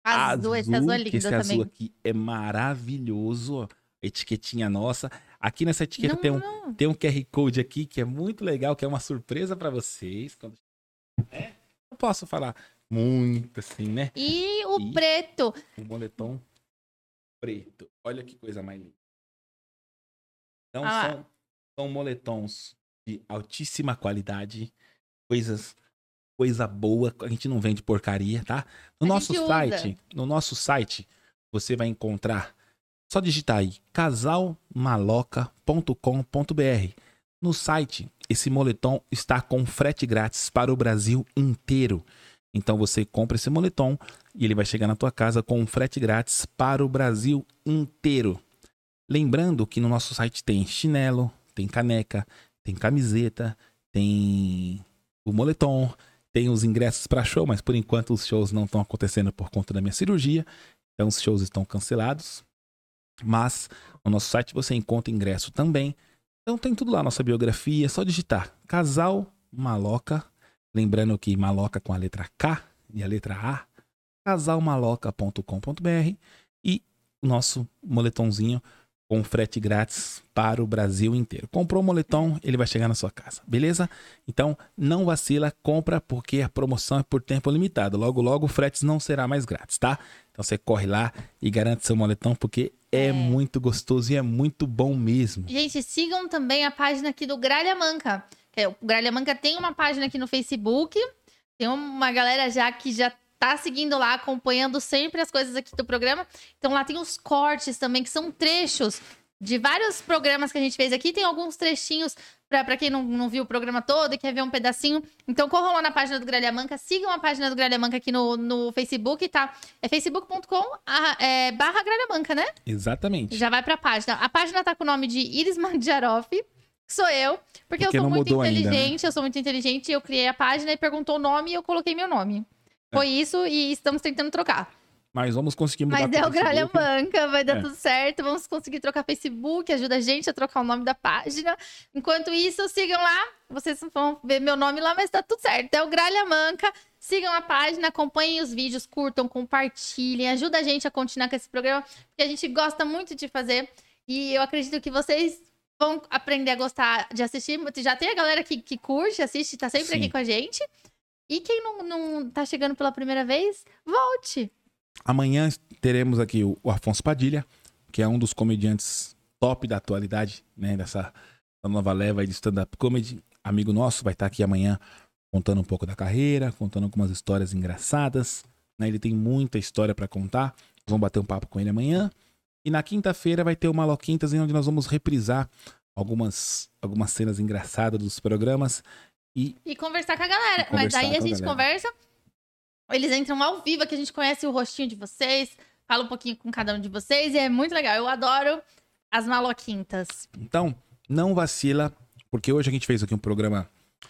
azul. Esse azul é lindo esse também. azul aqui é maravilhoso. ó. Etiquetinha nossa. Aqui nessa etiqueta Não, tem, um, não. tem um QR Code aqui que é muito legal, que é uma surpresa pra vocês. Quando... É, eu posso falar muito assim, né? E o E- preto. O moletom preto. Olha que coisa mais linda. Então Ah são, são moletons de altíssima qualidade, coisas coisa boa, a gente não vende porcaria, tá? No A nosso gente usa. site, no nosso site, você vai encontrar só digitar aí casalmaloca.com.br. No site, esse moletom está com frete grátis para o Brasil inteiro. Então você compra esse moletom e ele vai chegar na tua casa com um frete grátis para o Brasil inteiro. Lembrando que no nosso site tem chinelo, tem caneca, tem camiseta, tem o moletom, tem os ingressos para show, mas por enquanto os shows não estão acontecendo por conta da minha cirurgia, então os shows estão cancelados. Mas no nosso site você encontra ingresso também. Então tem tudo lá, nossa biografia, é só digitar Casal Maloca, lembrando que Maloca com a letra K e a letra A, casalmaloca.com.br e o nosso moletomzinho com frete grátis para o Brasil inteiro. Comprou o moletom, ele vai chegar na sua casa, beleza? Então não vacila, compra porque a promoção é por tempo limitado. Logo, logo o frete não será mais grátis, tá? Então você corre lá e garante seu moletom porque é, É. muito gostoso e é muito bom mesmo. Gente, sigam também a página aqui do Gralha Manca. É, O Gralha Manca tem uma página aqui no Facebook. Tem uma galera já que já tá seguindo lá, acompanhando sempre as coisas aqui do programa. Então lá tem os cortes também, que são trechos de vários programas que a gente fez aqui. Tem alguns trechinhos pra pra quem não, não viu o programa todo e quer ver um pedacinho. Então corram lá na página do Gralha Manca, sigam a página do Gralha Manca aqui no, no Facebook, tá? É facebook.com a- é, barra Gralha Manca, né? Exatamente. Já vai pra página. A página tá com o nome de Iris Mandjaroff, sou eu, porque, Porque eu sou muito mudou ainda, né? inteligente, eu sou muito inteligente, eu criei a página e perguntou o nome e eu coloquei meu nome. Foi isso e estamos tentando trocar. Mas vamos conseguir mudar Mas é o Gralha. Manca, vai dar É. tudo certo. Vamos conseguir trocar Facebook, ajuda a gente a trocar o nome da página. Enquanto isso, sigam lá. Vocês vão ver meu nome lá, mas tá tudo certo. É o Gralha Manca. Sigam a página, acompanhem os vídeos, curtam, compartilhem. Ajuda a gente a continuar com esse programa, porque a gente gosta muito de fazer. E eu acredito que vocês vão aprender a gostar de assistir. Já tem a galera que, que curte, assiste, tá sempre Sim. aqui com a gente. E quem não, não tá chegando pela primeira vez, volte. Amanhã teremos aqui o, o Afonso Padilha, que é um dos comediantes top da atualidade, né? Dessa nova leva de stand-up comedy. Amigo nosso, vai estar aqui amanhã contando um pouco da carreira, contando algumas histórias engraçadas. Né? Ele tem muita história pra contar. Vamos bater um papo com ele amanhã. E na quinta-feira vai ter o Maloquintas, em onde nós vamos reprisar algumas, algumas cenas engraçadas dos programas. E conversar com a galera. E Mas daí a a gente galera. conversa. Eles entram ao vivo, que a gente conhece o rostinho de vocês, fala um pouquinho com cada um de vocês, e é muito legal. Eu adoro as maloquintas. Então, não vacila, porque hoje a gente fez aqui um programa,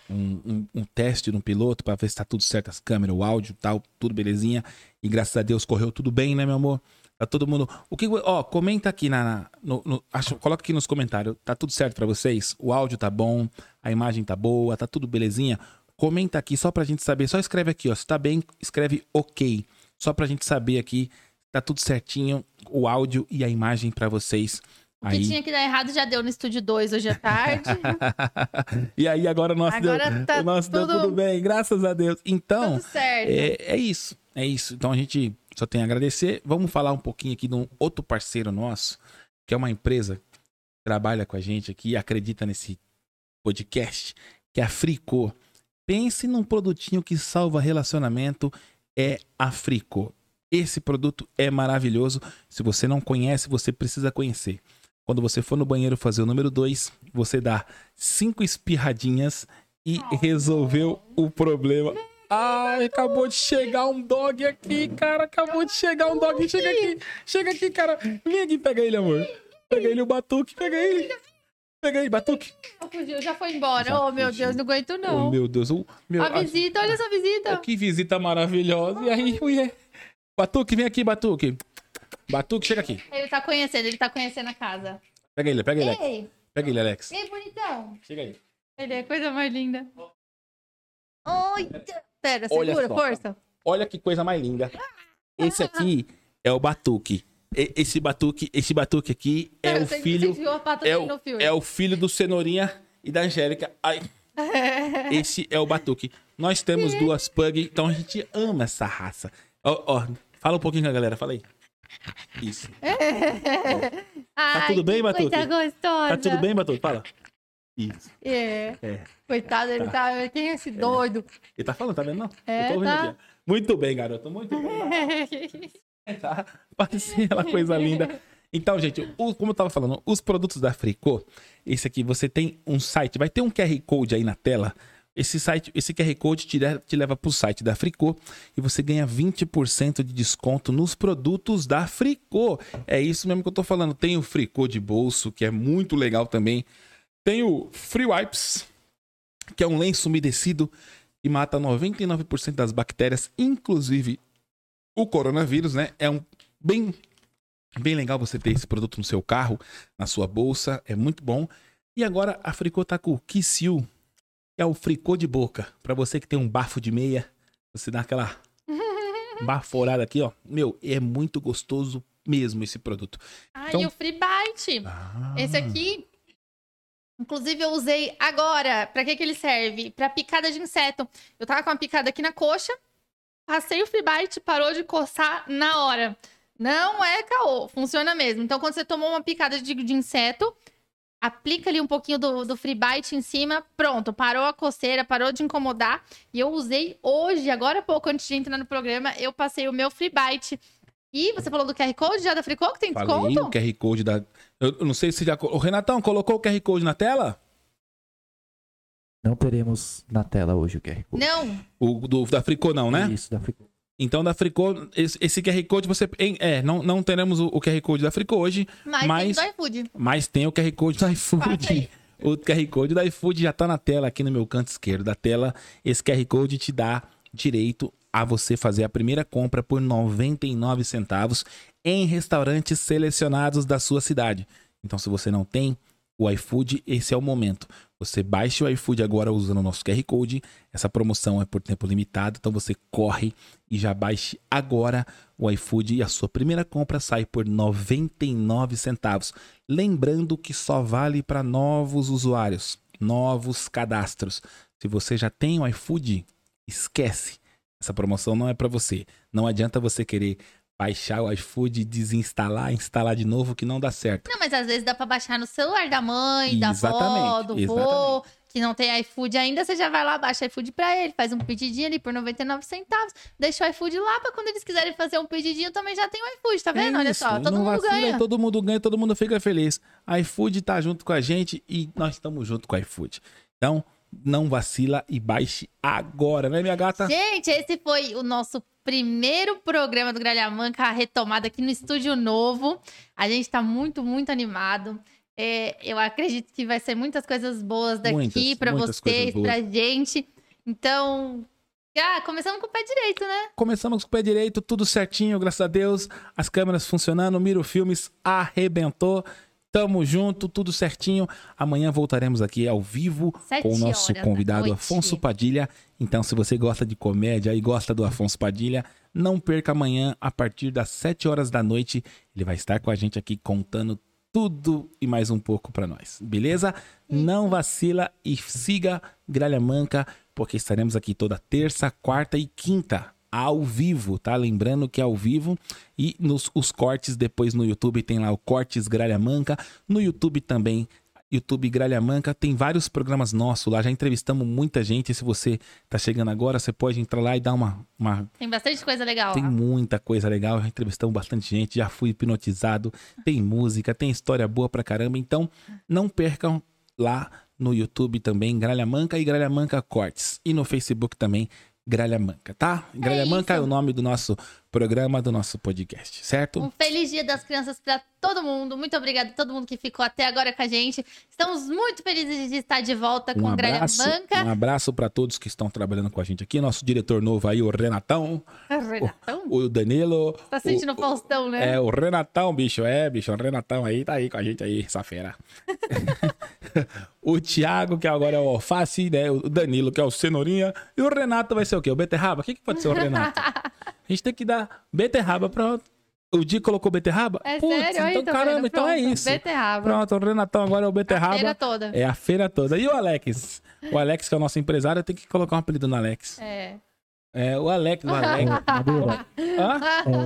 um, um- um teste no piloto pra ver se tá tudo certo, as câmeras, o áudio tal, tudo belezinha. E graças a Deus correu tudo bem, né, meu amor? Tá todo mundo. O que. Ó, comenta aqui na. na- no, no- acho- coloca aqui nos comentários. Tá tudo certo pra vocês? O áudio tá bom, a imagem tá boa, tá tudo belezinha? Comenta aqui só pra gente saber. Só escreve aqui, ó. Se tá bem, escreve ok. Só pra gente saber aqui. Tá tudo certinho, o áudio e a imagem pra vocês. O que tinha que dar errado já deu no estúdio 2 hoje à tarde. [LAUGHS] e aí agora o nosso, Agora deu, tá o nosso deu tudo- tudo bem, graças a Deus. Então, Tudo é, é isso, é isso. Então a gente só tem a agradecer. Vamos falar um pouquinho aqui de um outro parceiro nosso, que é uma empresa que trabalha com a gente aqui acredita nesse podcast, que é a Fricô. Pense num produtinho que salva relacionamento, é a Fricô. Esse produto é maravilhoso. Se você não conhece, você precisa conhecer. Quando você for no banheiro fazer o número 2, você dá cinco espirradinhas e resolveu o problema. Ai, acabou de chegar um dog aqui, cara. Acabou de chegar um dog. Chega aqui, chega aqui, cara. Vem aqui, pega ele, amor. Pega ele, o batuque, pega ele. Pega aí, batuque. Fugiu, já foi embora. Já oh, meu fugiu. Deus, não aguento Oh, não. meu Deus. o meu, a visita, olha essa visita. Oh, que visita maravilhosa. E aí, mulher? Batuque, vem aqui, Batuque. Batuque, chega aqui. Ele tá conhecendo, ele tá conhecendo a casa. Pega ele, pega ele, Alex. Ei, Pega ele, Alex. ei, bonitão. Chega aí. Ele é a coisa mais linda. Oi, pera, Olha segura, só. força. Olha que coisa mais linda. Esse aqui é o Batuque. Esse Batuque, esse Batuque aqui é o filho é o, no filme. é o filho do Cenourinha e da Angélica. Ai, [LAUGHS] esse é o Batuque. Nós temos duas pug, então a gente ama essa raça. Ó, ó, fala um pouquinho com a galera, fala aí. Isso. [LAUGHS] Ai, tudo bem, que Batuque? Coisa gostosa. Tá tudo bem, Batuque? Fala. Isso. É. É. Coitado, ele tá... Quem é esse doido? Ele tá falando, tá vendo? Não? É, Eu tô ouvindo tá. aqui. Muito bem, garoto. Muito bem. [LAUGHS] [LAUGHS] tá? Parecia aquela coisa linda. Então, gente, o- como eu tava falando, os produtos da Fricô, esse aqui, você tem um site, vai ter um QR Code aí na tela. Esse site, esse QR Code te, te leva pro site da Fricô e você ganha 20% de desconto nos produtos da Fricô. É isso mesmo que eu tô falando. Tem o Fricô de bolso, que é muito legal também. Tem o Free Wipes, que é um lenço umedecido e mata 99% das bactérias, inclusive o coronavírus, né? É um bem bem legal você ter esse produto no seu carro, na sua bolsa, é muito bom. E agora a Fricô tá com o Kissiu, que é o fricô de boca, Pra você que tem um bafo de meia, você dá aquela [LAUGHS] baforada aqui, ó. Meu, é muito gostoso mesmo esse produto. Ah, Então- e o Free Bite. Ah. Esse aqui, inclusive, eu usei agora. Pra que que ele serve? Pra picada de inseto. Eu tava com uma picada aqui na coxa, passei o Free Bite, parou de coçar na hora. Não é caô, funciona mesmo. Então, quando você tomou uma picada de, de inseto, aplica ali um pouquinho do, do Free Bite em cima, pronto, parou a coceira, parou de incomodar. E eu usei hoje, agora há pouco, antes de entrar no programa, eu passei o meu Free Bite. E você falou do QR Code já da Fricô, que tem Falei, desconto? o QR Code da. Eu não sei se já. O Renatão colocou o QR Code na tela? Não teremos na tela hoje o QR Code. Não, O do, da Fricô, não, né? Isso, da Fricô. Então, da Fricô, esse, esse QR Code você. em- É, não, não teremos o, o QR Code da Fricô hoje, mas, Mas- tem do iFood. mas tem o QR Code do iFood. O QR Code do iFood já tá na tela, aqui no meu canto esquerdo da tela. Esse QR Code te dá direito a você fazer a primeira compra por 99 centavos em restaurantes selecionados da sua cidade. Então, se você não tem o iFood, esse é o momento. Você baixe o iFood agora usando o nosso QR Code. Essa promoção é por tempo limitado, então você corre e já baixe agora o iFood e a sua primeira compra sai por 99 centavos. Lembrando que só vale para novos usuários, novos cadastros. Se você já tem o iFood, esquece. Essa promoção não é para você. Não adianta você querer baixar o iFood, desinstalar, instalar de novo, que não dá certo. Não, mas às vezes dá pra baixar no celular da mãe, da avó, do vô, que não tem iFood ainda, você já vai lá, baixa iFood pra ele, faz um pedidinho ali por 99 centavos, deixa o iFood lá pra quando eles quiserem fazer um pedidinho também já tem o iFood, tá vendo? É Olha só, todo mundo vacila, ganha. Todo mundo ganha, todo mundo fica feliz. A iFood tá junto com a gente e nós estamos junto com a iFood. Então, não vacila e baixe agora, né, minha gata? Gente, esse foi o nosso primeiro programa do Gralha Manca, a retomada aqui no estúdio novo. A gente tá muito, muito animado. É, eu acredito que vai ser muitas coisas boas daqui coisas vocês, pra gente. Então, ah, começamos com o pé direito, né? Começamos com o pé direito, tudo certinho, graças a Deus. As câmeras funcionando, Miro Filmes arrebentou. Tamo junto, tudo certinho. Amanhã voltaremos aqui ao vivo Sete com o nosso convidado. Afonso Padilha. Então, se você gosta de comédia e gosta do Afonso Padilha, não perca amanhã, a partir das 7 horas da noite. Ele vai estar com a gente aqui contando tudo e mais um pouco pra nós, beleza? Não vacila e siga Gralha Manca, porque estaremos aqui toda terça, quarta e quinta ao vivo, tá? Lembrando que é ao vivo e nos os cortes depois no YouTube tem lá o Cortes Gralha Manca, no YouTube também YouTube Gralha Manca, tem vários programas nossos lá, já entrevistamos muita gente. Se você tá chegando agora, você pode entrar lá e dar uma, uma Tem bastante coisa legal tem lá. muita coisa legal, já entrevistamos bastante gente, já fui hipnotizado, tem música, tem história boa pra caramba. Então, não percam lá no YouTube também, Gralha Manca e Gralha Manca Cortes. E no Facebook também, Gralha Manca, tá? Gralha Manca é isso. o nome do nosso programa, do nosso podcast, certo? Um feliz dia das crianças pra todo mundo. Muito obrigada a todo mundo que ficou até agora com a gente. Estamos muito felizes de estar de volta com Um o Gralha abraço, Manca. um abraço para todos que estão trabalhando com a gente aqui. Nosso diretor novo aí, o Renatão, Renatão? o Danilo. Tá sentindo o, o Faustão, né? É, o Renatão, bicho. É, bicho. O Renatão aí tá aí com a gente aí, essa fera. [LAUGHS] [LAUGHS] o Thiago, que agora é o Alface, né? O Danilo, que é o Cenourinha. E o Renato vai ser o quê? O Beterraba? O que, que pode ser o Renato? [LAUGHS] A gente tem que dar beterraba pra. O Di colocou beterraba? É Putz, sério? Aí, Então, tá caramba, vendo? então é isso. Beterraba. Pronto, o Renatão agora é o beterraba. A feira toda. É a feira toda. E o Alex? O Alex, que é o nosso empresário, tem que colocar um apelido no Alex. É. É, o Alex, o Alex. [LAUGHS] Madeira, Hã?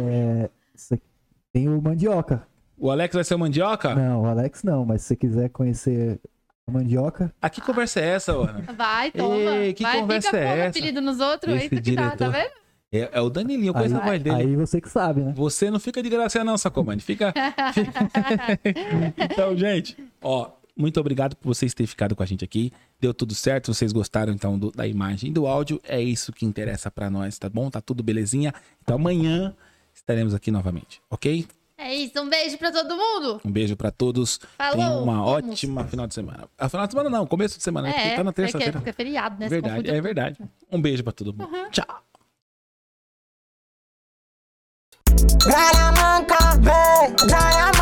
é, isso aqui- tem o mandioca. O Alex vai ser o mandioca? Não, o Alex não, mas se você quiser conhecer a mandioca, Ah, que conversa é essa, Ana? Vai, toma. Ei, que Vai, conversa fica é essa? apelido nos outros. Esse Isso que dá, tá diretor. vendo? É, é o Danilinho, coisa aí, a voz dele. aí você que sabe, né? Você não fica de graça não, Sacomani. Fica. [LAUGHS] então, gente, ó, muito obrigado por vocês terem ficado com a gente aqui. Deu tudo certo, vocês gostaram então do- da imagem e do áudio. É isso que interessa pra nós, tá bom? Tá tudo belezinha. Então amanhã estaremos aqui novamente, ok? É isso, um beijo pra todo mundo. Um beijo pra todos. Falou, Tenham uma vamos. ótima final de semana. A final de semana não, começo de semana, porque É, tá na porque terça-feira. fica feriado, né? Verdade, é verdade. Um beijo pra todo mundo. Tchau. Graia manca, vem, graia manca.